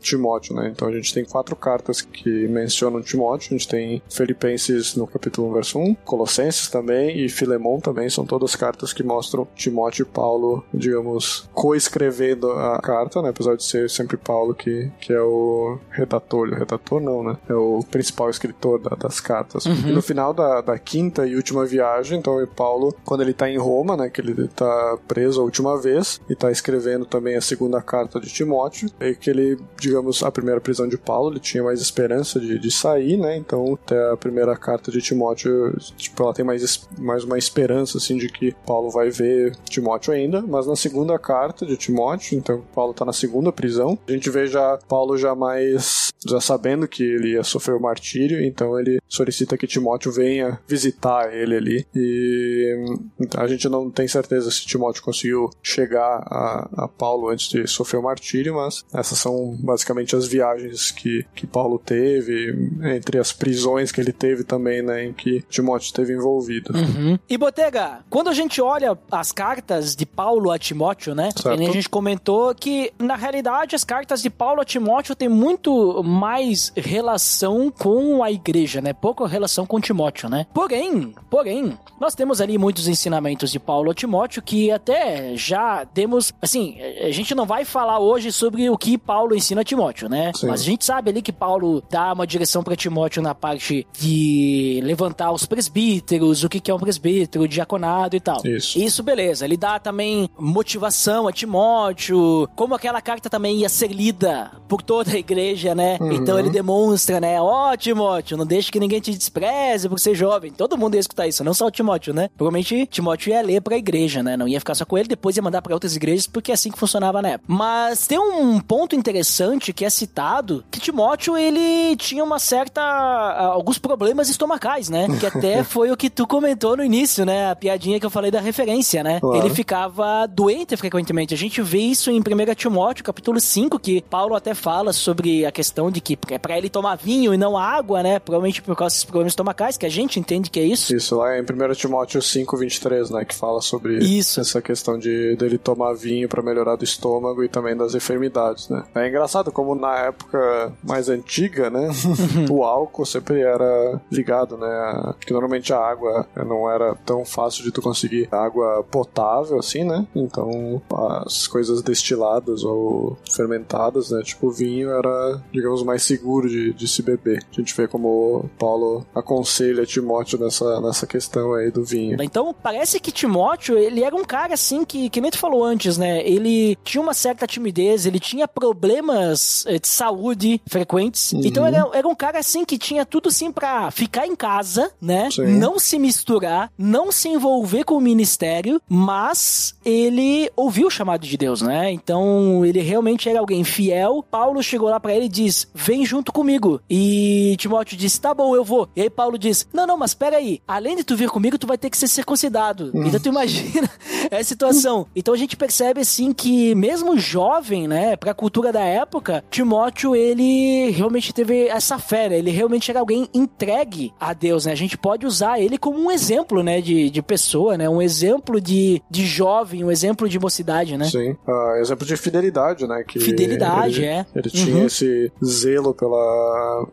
Timóteo, né? Então a gente tem quatro cartas que mencionam Timóteo, a gente tem Filipenses no capítulo 1, verso 1, Colossenses também e Filemon também, são todas cartas que mostram Timóteo e Paulo, digamos, coescrevendo a carta, né? Apesar de ser sempre Paulo que, que é o redator, o redator não, né? É o principal escritor da- das cartas. E no final da, da quinta e última viagem, então, e Paulo, quando ele tá em Roma, né? Que ele tá preso a última vez e tá escrevendo também a segunda carta de Timóteo, e que ele, digamos, a primeira prisão de Paulo, ele tinha mais esperança de, de sair, né? Então, até a primeira carta de Timóteo, tipo, ela tem mais, mais uma esperança, assim, de que Paulo vai ver Timóteo ainda, mas na segunda carta de Timóteo, então Paulo tá na segunda prisão, a gente vê já Paulo já mais, já sabendo que ele ia sofrer o martírio, então ele solicita que Timóteo venha visitar ele ali, e hum, a gente não tem certeza se Timóteo conseguiu chegar a, a Paulo antes de sofrer o martírio, mas essas são basicamente as viagens que, que Paulo teve, entre as prisões que ele teve também, né, em que Timóteo esteve envolvido. Uhum. E Botega, quando a gente olha as cartas de Paulo a Timóteo, né? A gente comentou que, na realidade, as cartas de Paulo a Timóteo têm muito mais relação com a igreja, né? Pouca relação com Timóteo, né? Porém, porém, nós temos ali muitos ensinamentos de Paulo a Timóteo que até já temos, assim, a gente não vai falar hoje sobre o que Paulo ensina a Timóteo, né? Sim. Mas a gente sabe ali que Paulo dá uma direção para Timóteo na parte de levantar os presbíteros, o que que é um presbítero, diaconado e tal. Isso. Isso, beleza. Ele dá também motivação a Timóteo, como aquela carta também ia ser lida por toda a igreja, né? Então ele demonstra, né? Ó, Timóteo, não deixe que ninguém te despreze por ser jovem. Todo mundo ia escutar isso, não só o Timóteo, né? Provavelmente Timóteo ia ler pra igreja, né? Não ia ficar só com ele, depois ia mandar pra outras igrejas, porque é assim que funcionava na época. Mas tem um ponto interessante que é citado, que Timóteo, ele tinha uma certa... alguns problemas estomacais, né? Que até foi o que tu comentou no início, né? A piadinha que eu falei da referência, né? Claro. Ele ficava doente frequentemente. A gente vê isso em 1 Timóteo, capítulo 5, que Paulo até fala sobre a questão de que é pra ele tomar vinho e não água, né? Provavelmente por causa desses problemas estomacais, que a gente entende que é isso. Isso, lá em 1 Timóteo 5, 23, né, que fala sobre Isso. essa questão de dele tomar vinho pra melhorar do estômago e também das enfermidades, né. É engraçado como na época mais antiga, né, o álcool sempre era ligado, né, que normalmente a água não era tão fácil de tu conseguir água potável, assim, né, então as coisas destiladas ou fermentadas, né, tipo vinho era, digamos, mais seguro de, de se beber. A gente vê como Paulo aconselha Timóteo nessa, nessa questão aí do vinho. Então, parece que Timóteo, ele era um cara assim que, que nem tu falou antes, né? Ele tinha uma certa timidez, ele tinha problemas eh, de saúde frequentes. Uhum. Então, era, era um cara assim que tinha tudo assim pra ficar em casa, né? Sim. Não se misturar, não se envolver com o ministério, mas ele ouviu o chamado de Deus, né? Então, ele realmente era alguém fiel. Paulo chegou lá pra ele e diz: Vem junto comigo. E Timóteo disse: Tá bom, eu vou. E aí Paulo diz: Não, não, mas pera aí, além de tu vir comigo, tu vai ter que ser circuncidado. Hum. Então tu imagina essa situação. Então a gente percebe assim que, mesmo jovem, né, pra cultura da época, Timóteo, ele realmente teve essa fé, né? Ele realmente era alguém entregue a Deus, né? A gente pode usar ele como um exemplo, né, de, de pessoa, né? Um exemplo de, de jovem, um exemplo de mocidade, né? Sim. Ah, exemplo de fidelidade, né? Que Fidelidade, ele, é. Ele tinha Uhum. esse zelo pela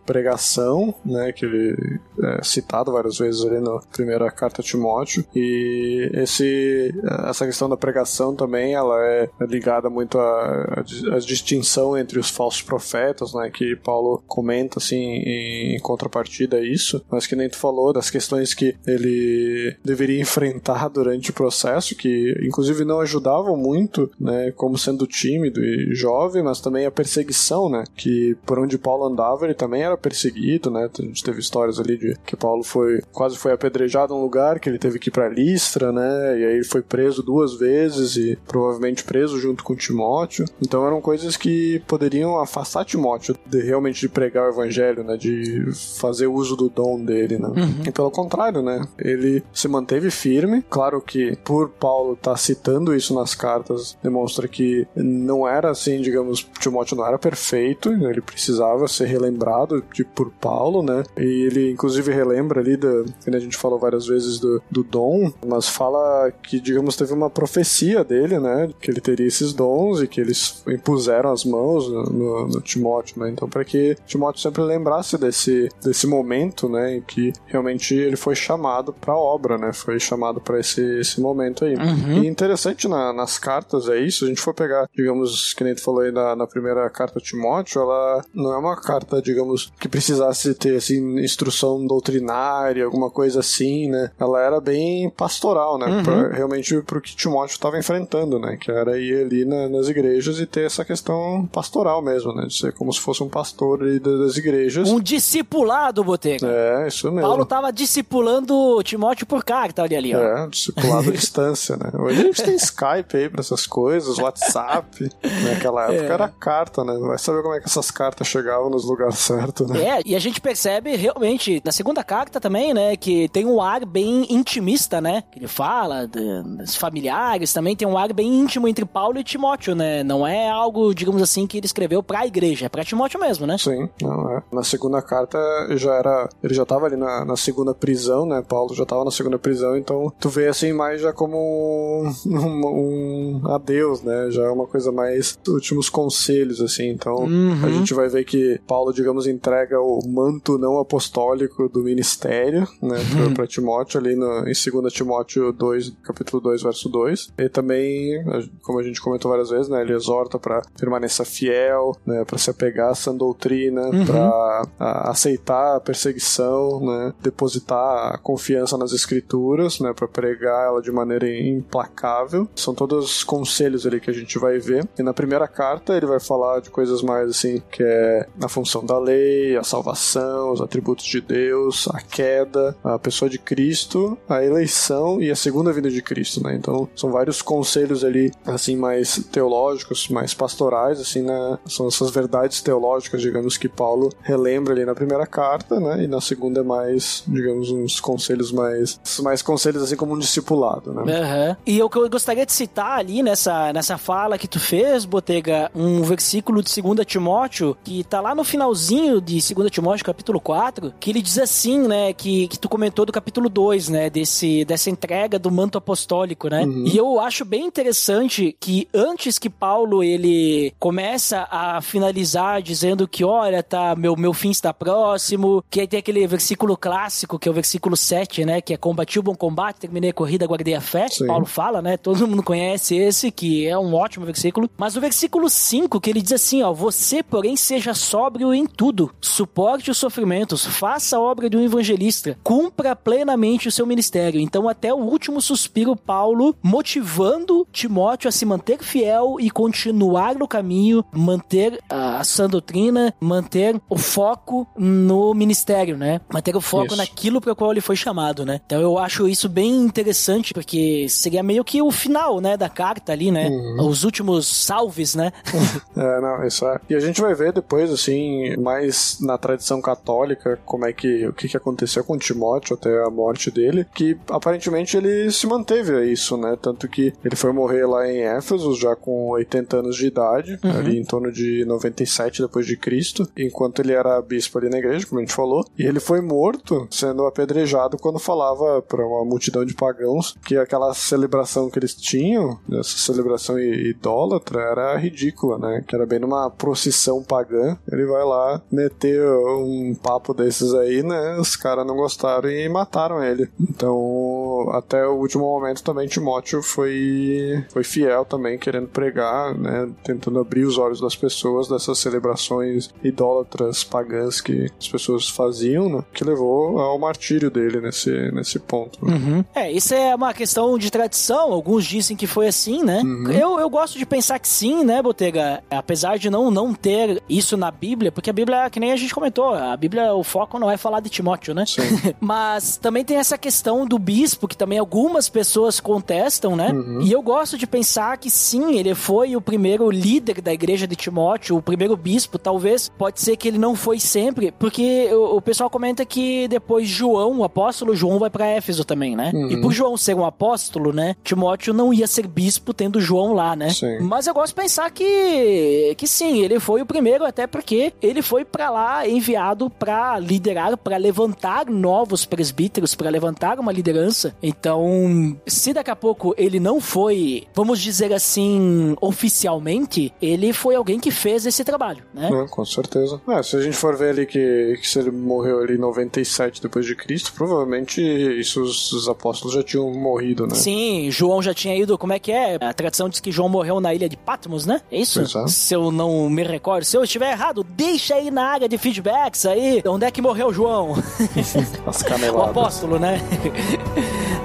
pregação, né? Que ele é citado várias vezes ali na primeira carta a Timóteo. E esse, essa questão da pregação também, ela é ligada muito à- à distinção entre os falsos profetas, né? Que Paulo comenta, assim, em contrapartida a isso. Mas que nem tu falou das questões que ele deveria enfrentar durante o processo, que inclusive não ajudavam muito, né? Como sendo tímido e jovem, mas também a perseguição, né? Que por onde Paulo andava, ele também era perseguido, né? A gente teve histórias ali de que Paulo foi quase foi apedrejado em um lugar que ele teve que ir para Listra, né? E aí ele foi preso duas vezes e provavelmente preso junto com Timóteo. Então eram coisas que poderiam afastar Timóteo de realmente de pregar o evangelho, né? De fazer uso do dom dele, né? E pelo contrário, né? Ele se manteve firme. Claro que por Paulo estar citando isso nas cartas demonstra que não era assim, digamos, Timóteo não era perfeito, ele precisava ser relembrado por Paulo, né? E ele inclusive relembra ali da, que a gente falou várias vezes do, do dom, mas fala que, digamos, teve uma profecia dele, né? Que ele teria esses dons e que eles impuseram as mãos no, no- no Timóteo, né? Então, para que Timóteo sempre lembrasse desse, desse momento, né? Em que realmente ele foi chamado para a obra, né? Foi chamado para esse, esse momento aí. E interessante na- nas cartas é isso, a gente for pegar, digamos, que nem tu falou aí na, na primeira carta a Timóteo, ela não é uma carta, digamos, que precisasse ter, assim, instrução doutrinária, alguma coisa assim, né? Ela era bem pastoral, né? Pra- realmente pro que Timóteo estava enfrentando, né? Que era ir ali na- nas igrejas e ter essa questão pastoral mesmo, né? De ser como se fosse um pastor das igrejas. Um discipulado, Botega. É, isso mesmo. Paulo tava discipulando Timóteo por carta, olha ali, ó. É, discipulado à distância, né? Hoje a gente tem Skype aí pra essas coisas, WhatsApp. Naquela época É. era carta, né? Vai saber como é que essas cartas chegavam nos lugares certos, né? É, e a gente percebe realmente, na segunda carta também, né, que tem um ar bem intimista, né? Que ele fala de- dos familiares, também tem um ar bem íntimo entre Paulo e Timóteo, né? Não é algo, digamos assim, que ele escreveu pra igreja, é pra Timóteo mesmo, né? Sim, não é. Na segunda carta já era. Ele já tava ali na, na segunda prisão, né? Paulo já tava na segunda prisão, então tu vê assim mais já como um, um, um adeus, né? Já é uma coisa mais últimos conselhos, assim. Então a gente vai ver que Paulo, digamos, entrega o manto não apostólico do ministério, né? Pra, pra Timóteo ali no, em 2 Timóteo 2, capítulo 2, verso 2. E também, como a gente comentou várias vezes, né? Ele exorta pra permanecer fiel, né? Pra se apegar à sã doutrina, pra a, aceitar a perseguição, né? Depositar a confiança nas escrituras, né? Pra pregar ela de maneira implacável. São todos conselhos ali que a gente vai ver. E na primeira carta ele vai falar de coisas mais assim, que é a função da lei, a salvação, os atributos de Deus, a queda, a pessoa de Cristo, a eleição e a segunda vinda de Cristo, né? Então são vários conselhos ali, assim, mais teológicos, mais pastorais, assim, né? São essas verdades teológicas, digamos, que Paulo relembra ali na primeira carta, né? E na segunda é mais, digamos, uns conselhos mais, mais conselhos assim como um discipulado, né? Aham. E o que eu gostaria de citar ali nessa, nessa fala que tu fez, Botega, um versículo de 2 Timóteo, que tá lá no finalzinho de 2 Timóteo, capítulo 4, que ele diz assim, né, que, que tu comentou do capítulo 2, né, desse, dessa entrega do manto apostólico, né? E eu acho bem interessante que antes que Paulo, ele começa a finalizar dizendo que, olha, tá, meu, meu fim está próximo, que aí tem aquele versículo clássico, que é o versículo 7, né, que é combati o bom combate, terminei a corrida, guardei a fé. Sim. Paulo fala, né? Todo mundo conhece esse, que é um ótimo versículo. Mas o versículo 5, que ele diz assim, ó, você, porém, seja sóbrio em tudo, suporte os sofrimentos, faça a obra de um evangelista, cumpra plenamente o seu ministério. Então, até o último suspiro, Paulo motivando Timóteo a se manter fiel e continuar no caminho, manter a, a sã doutrina, manter o foco no ministério, né? Manter o foco Isso. naquilo para o qual ele foi chamado, né? Então eu acho isso bem interessante, porque seria meio que o final, né, da carta ali, né? Os últimos salves, né? É, não, isso é. E a gente vai ver depois, assim, mais na tradição católica, como é que o que, que aconteceu com Timóteo até a morte dele, que aparentemente ele se manteve a isso, né? Tanto que ele foi morrer lá em Éfeso já com 80 anos de idade, Uhum. ali em torno de 97 depois de Cristo, enquanto ele era bispo ali na igreja, como a gente falou, e ele foi morto sendo apedrejado quando falava para uma multidão de pagãos que aquela celebração que eles tinham, essa celebração idólatra, era ridícula, né? Que era bem numa procissão pagã. Ele vai lá meter um papo desses aí, né? Os caras não gostaram e mataram ele. Então, até o último momento também Timóteo foi, foi fiel também, querendo pregar, né? Tentando abrir os olhos das pessoas dessas celebrações idólatras pagãs que as pessoas faziam, né? Que levou ao martírio dele nesse, nesse ponto. né? Uhum. É, isso é uma questão de tradição. Alguns dizem que foi assim, né? Eu, eu gosto de pensar que sim, né, Botega? Apesar de não, não ter isso na Bíblia, porque a Bíblia, que nem a gente comentou, a Bíblia, o foco não é falar de Timóteo, né? Sim. Mas também tem essa questão do bispo, que também algumas pessoas contestam, né? E eu gosto de pensar que sim, ele foi o primeiro líder da igreja de Timóteo, o primeiro bispo, talvez. Pode ser que ele não foi sempre, porque o, o pessoal comenta que depois João, o apóstolo João, vai pra Éfeso também, né? E por João ser um apóstolo, né? Timóteo não ia ser bispo tendo João lá, né? Sim. Mas eu gosto de pensar que, que sim, ele foi o primeiro, até porque ele foi pra lá enviado pra liderar, pra levantar novos presbíteros, pra levantar uma liderança. Então, se daqui a pouco ele não foi, vamos dizer assim, oficialmente, ele foi alguém que fez esse trabalho, né? É, com certeza. É, se a gente for ver ali que, que se ele morreu ali em 97 depois de Cristo, provavelmente isso os, os apóstolos já tinham morrido, né? Sim, João já tinha ido, como é que é? A tradição diz que João morreu na ilha de Patmos, né? É isso? É. Se eu não me recordo. Se eu estiver errado, deixa aí na área de feedbacks aí. Onde é que morreu João? As o apóstolo, né?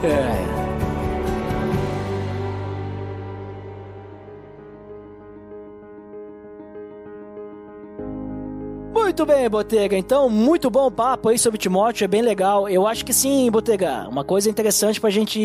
é. Muito bem, Botega. Então, muito bom papo aí sobre Timóteo, é bem legal. Eu acho que sim, Botega. Uma coisa interessante pra gente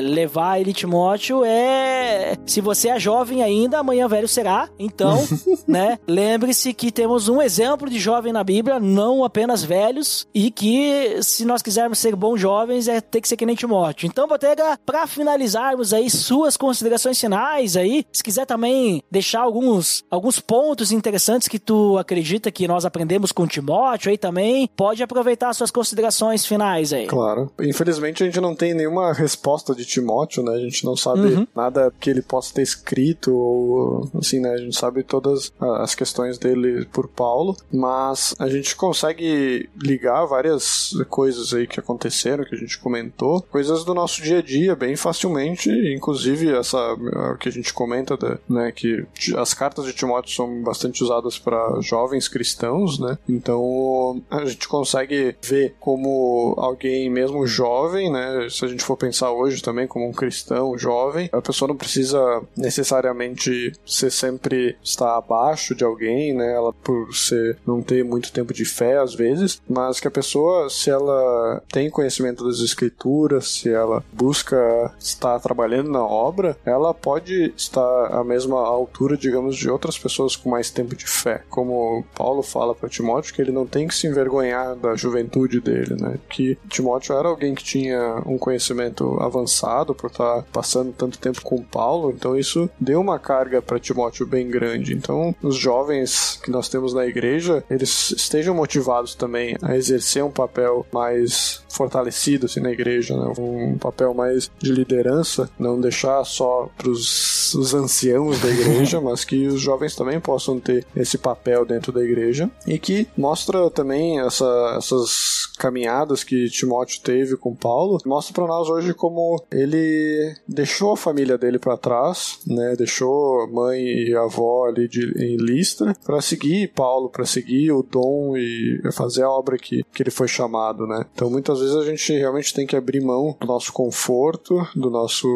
levar ele, Timóteo, é. Se você é jovem ainda, amanhã velho será. Então, né? Lembre-se que temos um exemplo de jovem na Bíblia, não apenas velhos, e que se nós quisermos ser bons jovens, é ter que ser que nem Timóteo. Então, Botega, pra finalizarmos aí suas considerações finais aí, se quiser também deixar alguns, alguns pontos interessantes que tu acredita que nós aprendemos com Timóteo aí também, pode aproveitar suas considerações finais aí. Claro. Infelizmente a gente não tem nenhuma resposta de Timóteo, né? A gente não sabe nada que ele possa ter escrito ou assim, né? A gente sabe todas ah, as questões dele por Paulo, mas a gente consegue ligar várias coisas aí que aconteceram, que a gente comentou, coisas do nosso dia a dia bem facilmente, inclusive essa ah, que a gente comenta, né, que as cartas de Timóteo são bastante usadas para jovens cristãos, né? Então a gente consegue ver como alguém mesmo jovem, né? Se a gente for pensar hoje também como um cristão jovem, a pessoa não precisa necessariamente ser sempre estar abaixo de alguém, né? Ela por ser não ter muito tempo de fé às vezes, mas que a pessoa se ela tem conhecimento das escrituras, se ela busca estar trabalhando na obra, ela pode estar à mesma altura, digamos, de outras pessoas com mais tempo de fé. Como Paulo fala para Timóteo que ele não tem que se envergonhar da juventude dele, né? Que Timóteo era alguém que tinha um conhecimento avançado por estar passando tanto tempo com Paulo, então isso deu uma carga para Timóteo bem grande. Então, os jovens que nós temos na igreja, eles estejam motivados também a exercer um papel mais fortalecido assim, na igreja, né? um papel mais de liderança, não deixar só para os anciãos da igreja, mas que os jovens também possam ter esse papel dentro da igreja e que mostra também essa, essas caminhadas que Timóteo teve com Paulo, mostra para nós hoje como ele deixou a família dele para trás, né? Deixou mãe e avó ali de, em Listra para seguir Paulo, para seguir o dom e fazer a obra que, que ele foi chamado, né? Então muitas vezes a gente realmente tem que abrir mão do nosso conforto, do nosso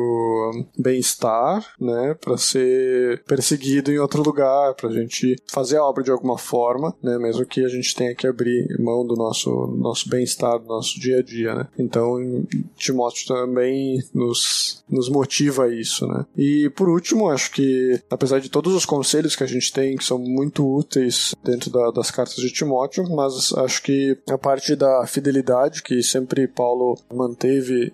bem-estar, né? Para ser perseguido em outro lugar, para a gente fazer a obra de alguma forma, né? Mesmo que a gente tenha que abrir mão do nosso, nosso bem-estar, do nosso dia a dia, né? Então, Timóteo também nos, nos motiva a isso, né? E por último, acho que, apesar de todos os conselhos que a gente tem, que são muito úteis dentro da, das cartas de Timóteo, mas acho que a parte da fidelidade que sempre Paulo manteve,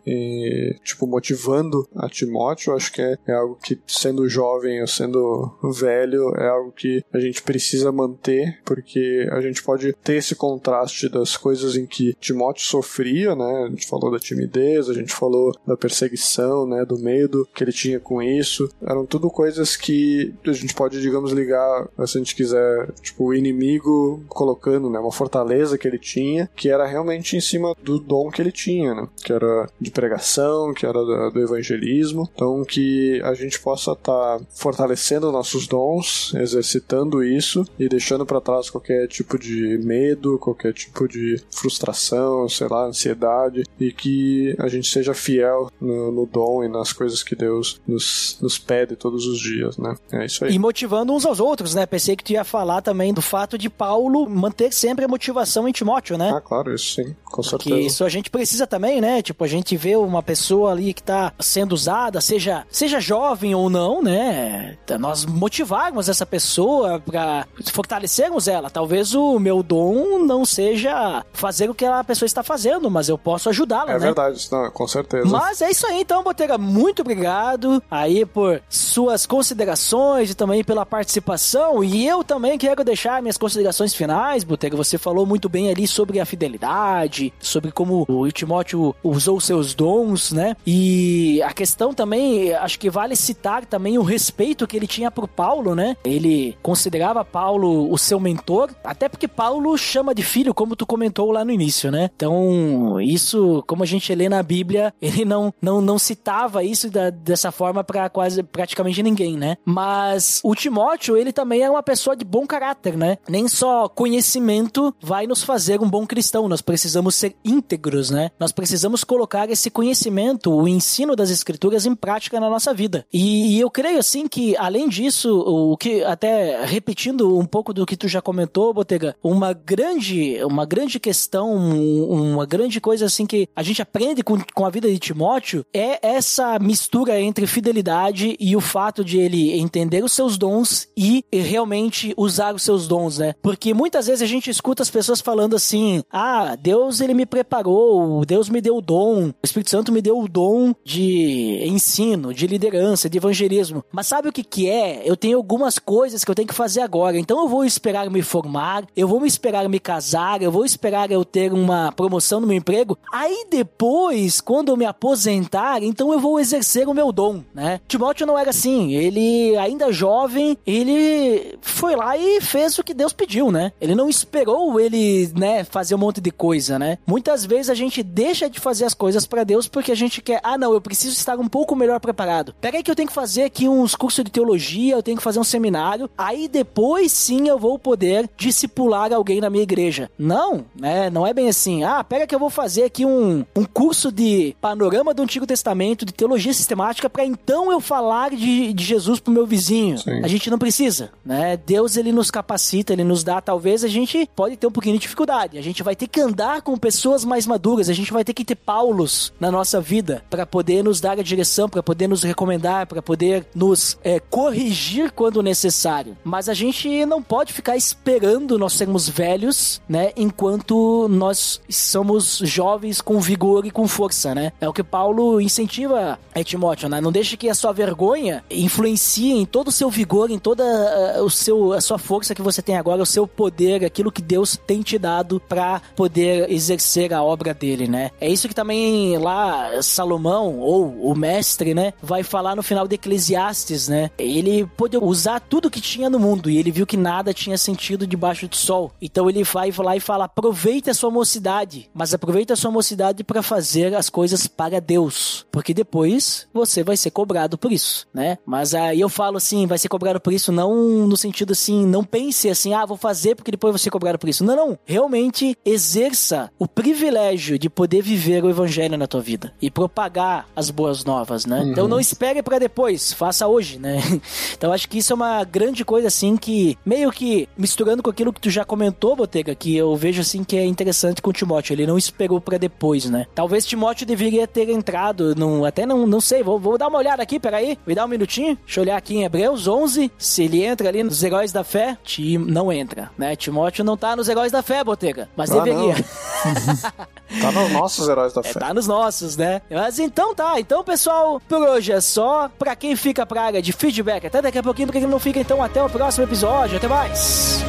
tipo, motivando a Timóteo, acho que é, é algo que, sendo jovem ou sendo velho, é algo que a gente precisa manter, porque a gente pode ter esse contraste das coisas em que Timóteo sofria, né? A gente falou da timidez, a gente falou da perseguição, né? Do medo que ele tinha com isso. Eram tudo coisas que a gente pode, digamos, ligar, se a gente quiser, tipo, o inimigo colocando, né? Uma fortaleza que ele tinha, que era realmente em cima do dom que ele tinha, né? Que era de pregação, que era do evangelismo. Então, que a gente possa estar tá fortalecendo nossos dons, exercitando isso e deixando para trás qualquer tipo de medo, qualquer tipo de frustração, sei lá, ansiedade, e que a gente seja fiel no, no dom e nas coisas que Deus nos, nos pede todos os dias, né? É isso aí. E motivando uns aos outros, né? Pensei que tu ia falar também do fato de Paulo manter sempre a motivação em Timóteo, né? Ah, claro, isso sim, com Porque certeza. isso a gente precisa também, né? Tipo, a gente vê uma pessoa ali que tá sendo usada, seja, seja jovem ou não, né? Nós motivarmos essa pessoa para fortalecermos ela. Talvez o meu dom não seja fazer o que a pessoa está fazendo, mas eu posso ajudá-la, É né? verdade, não, com certeza. Mas é isso aí, então, Botega. Muito obrigado aí por suas considerações e também pela participação. E eu também quero deixar minhas considerações finais, Botega. Você falou muito bem ali sobre a fidelidade, sobre como o Timóteo usou seus dons, né? E a questão também, acho que vale citar também o respeito que ele tinha por Paulo, né? Ele considerava Paulo o seu mentor, até porque Paulo chama de filho, como tu comentou lá no início, né? Então, isso, como a gente lê na Bíblia, ele não, não, não citava isso da, dessa forma para quase praticamente ninguém, né? Mas o Timóteo, ele também é uma pessoa de bom caráter, né? Nem só conhecimento vai nos fazer um bom cristão, nós precisamos ser íntegros, né? Nós precisamos colocar esse conhecimento, o ensino das escrituras em prática na nossa vida. E, e eu creio assim que, além disso, o que até repetindo um pouco do que tu já comentou, Botega, uma grande, uma grande questão, um- uma grande coisa assim que a gente aprende com, com a vida de Timóteo é essa mistura entre fidelidade e o fato de ele entender os seus dons e realmente usar os seus dons, né? Porque muitas vezes a gente escuta as pessoas falando assim: "Ah, Deus ele me preparou, Deus me deu o dom, o Espírito Santo me deu o dom de ensino, de liderança, de evangelismo". Mas sabe o que que é? Eu tenho algumas coisas que eu tenho que fazer agora. Então eu vou esperar me formar, eu vou me esperar me casar, eu vou esperar eu ter uma promoção no meu emprego. Aí depois, quando eu me aposentar, então eu vou exercer o meu dom, né? Timóteo não era assim. Ele, ainda jovem, ele foi lá e fez o que Deus pediu, né? Ele não esperou ele, né, fazer um monte de coisa, né? Muitas vezes a gente deixa de fazer as coisas pra Deus porque a gente quer, ah, não, eu preciso estar um pouco melhor preparado. Pera aí que eu tenho que fazer aqui uns cursos de teologia, eu tenho que fazer um seminário, aí depois sim eu vou poder discipular alguém na minha igreja. Não, né? Não é bem assim. Ah, pega que eu vou fazer aqui um, um curso de panorama do Antigo Testamento, de teologia sistemática, pra então eu falar de, de Jesus pro meu vizinho. Sim. A gente não precisa, né? Deus ele nos capacita, ele nos dá, talvez a gente pode ter um pouquinho de dificuldade. A gente vai ter que andar com pessoas mais maduras, a gente vai ter que ter Paulos na nossa vida para poder nos dar a direção, para poder nos recomendar, para poder nos é, corrigir quando necessário. Mas a gente não pode ficar esperando nós sermos velhos, né? Enquanto nós somos jovens com vigor e com força, né? É o que Paulo incentiva a Timóteo, né? Não deixe que a sua vergonha influencie em todo o seu vigor, em toda ah, o seu, a sua força que você tem agora, o seu poder, aquilo que Deus tem te dado para poder exercer a obra dele, né? É isso que também lá Salomão, ou o mestre, né, vai falar no final de Eclesiastes, né? Ele pôde usar tudo que tinha no mundo e ele viu que nada tinha sentido debaixo do sol. Então ele vai lá e fala: aproveite a sua mocidade, mas aproveite a sua mocidade para fazer as coisas para Deus, porque depois você vai ser cobrado por isso, né? Mas aí eu falo assim, vai ser cobrado por isso não no sentido assim, não pense assim, ah, vou fazer porque depois ser cobrado por isso. Não, não. Realmente exerça o privilégio de poder viver o evangelho na tua vida e propagar as boas novas, né? Então não espere para depois, faça hoje, né? Então acho que isso é uma grande coisa assim que meio que misturando com aquilo aquilo que tu já comentou, Botega, que eu vejo assim que é interessante com o Timóteo. Ele não esperou pra depois, né? Talvez Timóteo deveria ter entrado, num, até não, não sei, vou, vou dar uma olhada aqui, peraí. Me dá um minutinho. Deixa eu olhar aqui em Hebreus 11. Se ele entra ali nos Heróis da Fé, Tim não entra, né? Timóteo não tá nos Heróis da Fé, Botega, mas Ah, deveria. Tá nos nossos heróis da É, fé. tá nos nossos, né? Mas então tá. Então, pessoal, por hoje é só. Pra quem fica pra área de feedback, até daqui a pouquinho, pra quem não fica, então até o próximo episódio. Até mais.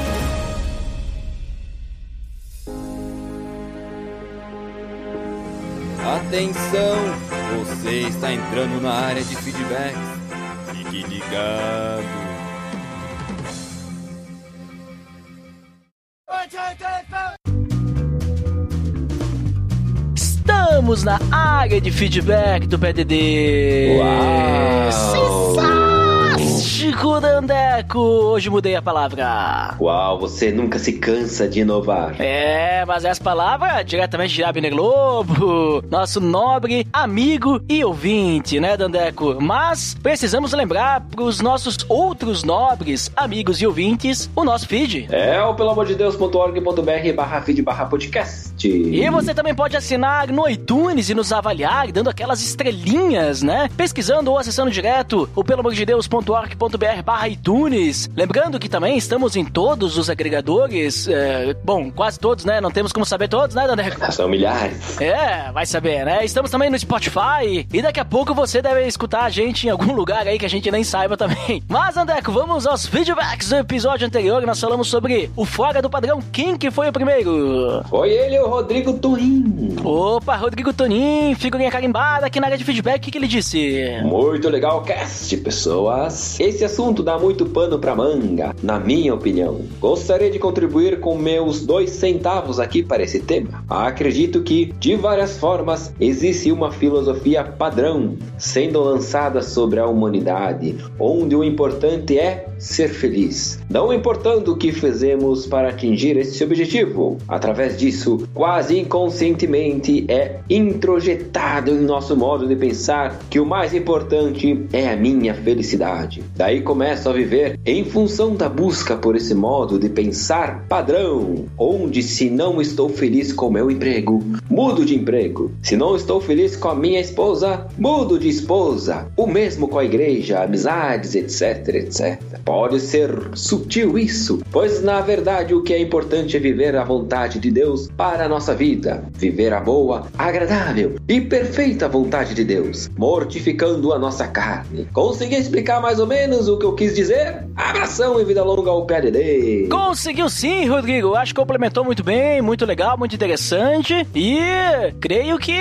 Atenção! Você está entrando na área de feedbacks. Fique ligado. Estamos na área de feedback do PDD. Chico Dandeco. Hoje mudei a palavra. Uau, você nunca se cansa de inovar. É, mas essa palavra é diretamente de Abner Globo, nosso nobre amigo e ouvinte, né, Dandeco? Mas precisamos lembrar pros nossos outros nobres amigos e ouvintes o nosso feed. É o pelo amor de Deus.org.br barra feed barra podcast. E você também pode assinar no iTunes e nos avaliar, dando aquelas estrelinhas, né? Pesquisando ou acessando direto o peloamordedeus.org.br barra iTunes. Lembrando que também estamos em todos os agregadores, é, bom, quase todos, né? Não temos como saber todos, né, Dandeco? São milhares. É, vai saber, né? Estamos também no Spotify e daqui a pouco você deve escutar a gente em algum lugar aí que a gente nem saiba também. Mas, Andeco, vamos aos feedbacks do episódio anterior nós falamos sobre o Fora do Padrão. Quem que foi o primeiro? Foi ele, o Rodrigo Turim. Opa, Rodrigo Tonin, figurinha carimbada aqui na área de feedback, o que, que ele disse? Muito legal cast, pessoas. Esse assunto dá muito pano pra manga, na minha opinião. Gostaria de contribuir com meus dois centavos aqui para esse tema. Acredito que, de várias formas, existe uma filosofia padrão sendo lançada sobre a humanidade, onde o importante é ser feliz, não importando o que fizemos para atingir esse objetivo. Através disso, quase inconscientemente é introjetado em nosso modo de pensar que o mais importante é a minha felicidade. Daí começo a viver em função da busca por esse modo de pensar padrão, onde se não estou feliz com meu emprego, mudo de emprego. Se não estou feliz com a minha esposa, mudo de esposa. O mesmo com a igreja, amizades, etc, etc. Pode ser sutil isso, pois na verdade o que é importante é viver a vontade de Deus para a nossa vida, viver a boa, agradável e perfeita vontade de Deus, mortificando a nossa carne. Consegui explicar mais ou menos o que eu quis dizer? Abração e vida longa ao PDD. Conseguiu sim, Rodrigo. Acho que complementou muito bem, muito legal, muito interessante. E creio que,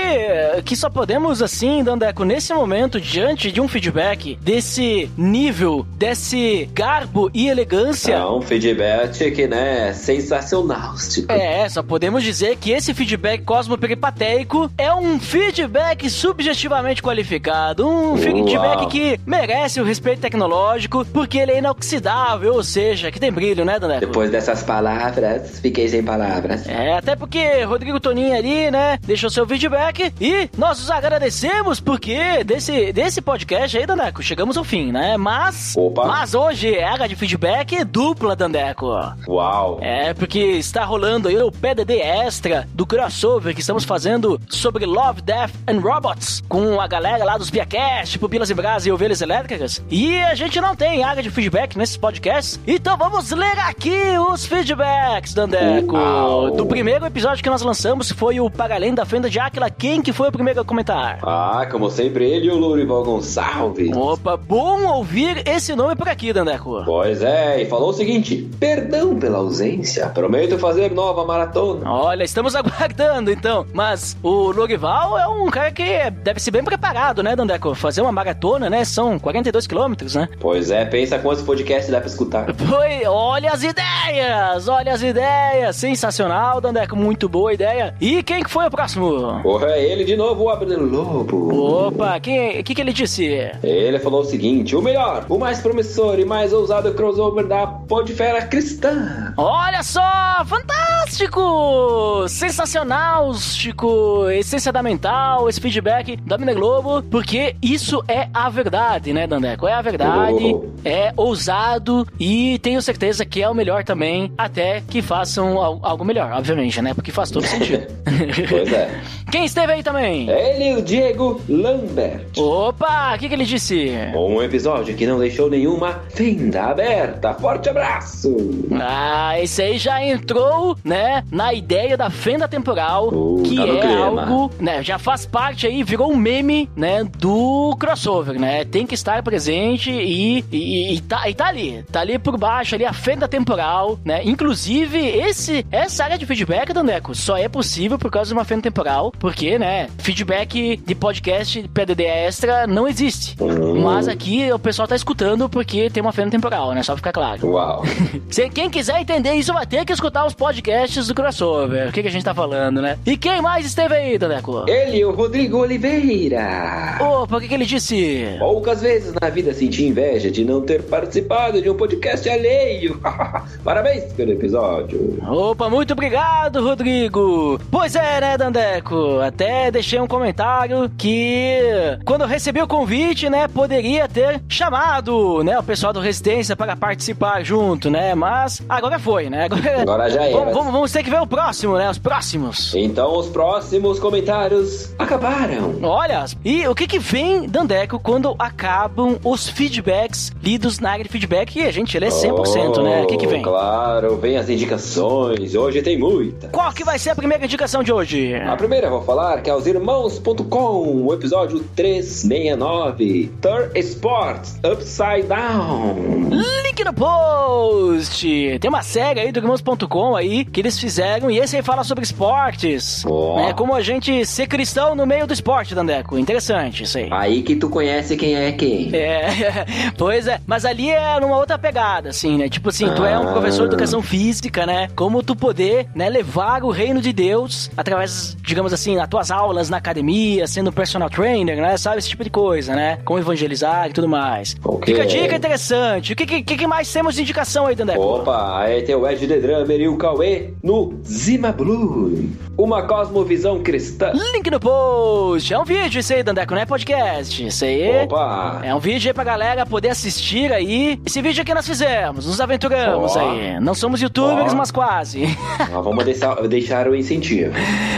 que só podemos, assim, Dandeco, nesse momento, diante de um feedback desse nível, desse garbo e elegância. É um feedback que, né, sensacional. Tipo. É, só podemos dizer que esse feedback cosmoperipatéico é um feedback subjetivamente qualificado. Um feedback Uau. que merece o respeito tecnológico, porque ele é inoxidável, ou seja, que tem brilho, né, Dandeco? Depois dessas palavras, fiquei sem palavras. É, até porque Rodrigo Toninho ali, né, deixou seu feedback e nós os agradecemos porque desse, desse podcast aí, Dandeco, chegamos ao fim, né? Mas, Opa. mas hoje é área de feedback dupla, Dandeco. Uau. É, porque está rolando aí o PDD Extra do crossover que estamos fazendo sobre Love, Death and Robots com a galera lá dos Piacast, Pupilas e Brás e Ovelhas Elétricas. E a gente não tem área de feedback nesses podcasts, então vamos ler aqui os feedbacks, Dandeco. Uau. Do primeiro episódio que nós lançamos foi o Para Além da Fenda de Áquila. Quem que foi o primeiro a comentar? Ah, como sempre, ele e o Lourival Gonçalves. Opa, bom ouvir esse nome por aqui, Dandeco. Pois é, e falou o seguinte: perdão pela ausência, prometo fazer nova maratona. Olha, estamos aguardando então. Mas o Lorival é um cara que deve ser bem preparado, né, Dandeco? Fazer uma maratona, né? São 42 quilômetros, né? Pois é, pensa quantos podcasts dá pra escutar. Foi, olha as ideias! Olha as ideias! Sensacional, Dandeco, muito boa ideia. E quem que foi o próximo? Porra, é ele de novo, o Abner Lobo. Opa, o que, que ele disse? Ele falou o seguinte: o melhor, o mais promissor e mais ousado crossover da Podfera Cristã. Olha só! Fantástico! Sensacional, Chico! Essência da mental, esse feedback da Mina Globo, porque isso é a verdade, né, Dandeco? É a verdade, Oh. é ousado e tenho certeza que é o melhor também, até que façam al- algo melhor, obviamente, né? Porque faz todo sentido. Pois é. Quem esteve aí também? Ele o Diego Lambert. Opa, o que, que ele disse? Um episódio que não deixou nenhuma fenda aberta. Forte abraço! Ah, esse aí já entrou, né, na ideia da fenda temporal, Uh, que tá é clima. algo, né, já faz parte aí, virou um meme, né, do crossover, né? Tem que estar presente e, e, e tá, e tá ali, tá ali por baixo ali a fenda temporal, né? Inclusive, esse essa área de feedback, Dandeco, só é possível por causa de uma fenda temporal, porque, né, feedback de podcast PDD extra não existe. Hum. Mas aqui o pessoal tá escutando porque tem uma fenda temporal, né? Só pra ficar claro. Uau! Se quem quiser entender isso vai ter que escutar os podcasts do crossover. O que, que a gente tá falando, né? E quem mais esteve aí, Dandeco? Ele e o Rodrigo Oliveira. Opa, o que, que ele disse? Poucas vezes na vida senti inveja de não ter participado de um podcast alheio. Parabéns pelo episódio. Opa, muito obrigado, Rodrigo. Pois é, né, Dandeco? Até deixei um comentário que quando eu recebi o convite, né, poderia ter chamado, né, o pessoal do Resistência para participar junto, né? Mas agora foi, né? Agora, Agora já era. Vamos, vamos- vamos ter que ver o próximo, né? Os próximos. Então os próximos comentários acabaram. Olha, e o que que vem, Dandeco, quando acabam os feedbacks lidos na área de feedback? E a gente lê 100%, né? O que que vem? Oh, Claro, vem as indicações. Hoje tem muita. Qual que vai ser a primeira indicação de hoje? A primeira vou falar que é os irmãos.com, o episódio 369, Third Sports Upside Down. Link no post! Tem uma série aí do Irmãos.com aí que eles fizeram e esse aí fala sobre esportes. Né? Como a gente ser cristão no meio do esporte, Dandeco. Interessante isso aí. Aí que tu conhece quem é quem. É, pois é, mas ali é numa outra pegada, assim, né? Tipo assim, tu é um Ah. professor de educação física, né? Como tu poder, né, levar o reino de Deus através, digamos assim, das tuas aulas na academia, sendo personal trainer, né? Sabe? Esse tipo de coisa, né? Como evangelizar e tudo mais. Ok. Fica a dica interessante. O que, que, que mais temos de indicação aí, Dandeco? Opa, aí tem o Ed The Drummer e o Cauê no Zima Blue. Uma cosmovisão cristã. Link no post. É um vídeo isso aí, Dandeco, não é podcast. Isso aí. Opa! É um vídeo aí pra galera poder assistir aí. Esse vídeo aqui nós fizemos, nos aventuramos Ó. aí. Não somos youtubers, Ó. mas quase. Nós vamos deixar, deixar o incentivo.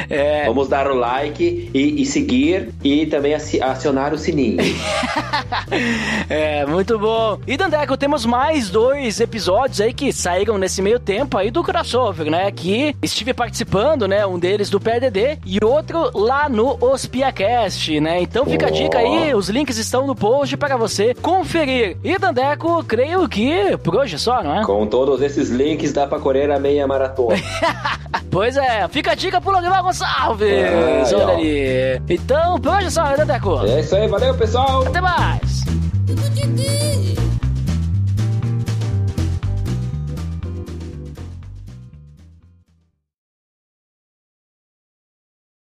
É. Vamos dar o like e, e seguir e também aci- acionar o sininho. É, muito bom. E Dandeco, temos mais dois episódios aí que saíram nesse meio tempo aí do crossover, né? Que estive participando, né? Um deles do PDD e outro lá no Ospiacast, né? Então fica a dica aí, os links estão no post para você conferir. E Dandeco, creio que por hoje só, não é? Com todos esses links dá pra correr a meia maratona. Pois é, fica a dica pro Logimar Gonçalves. Ai, Olha ali. Então, por hoje só, né, Dandeco? é isso aí, valeu pessoal! Até mais.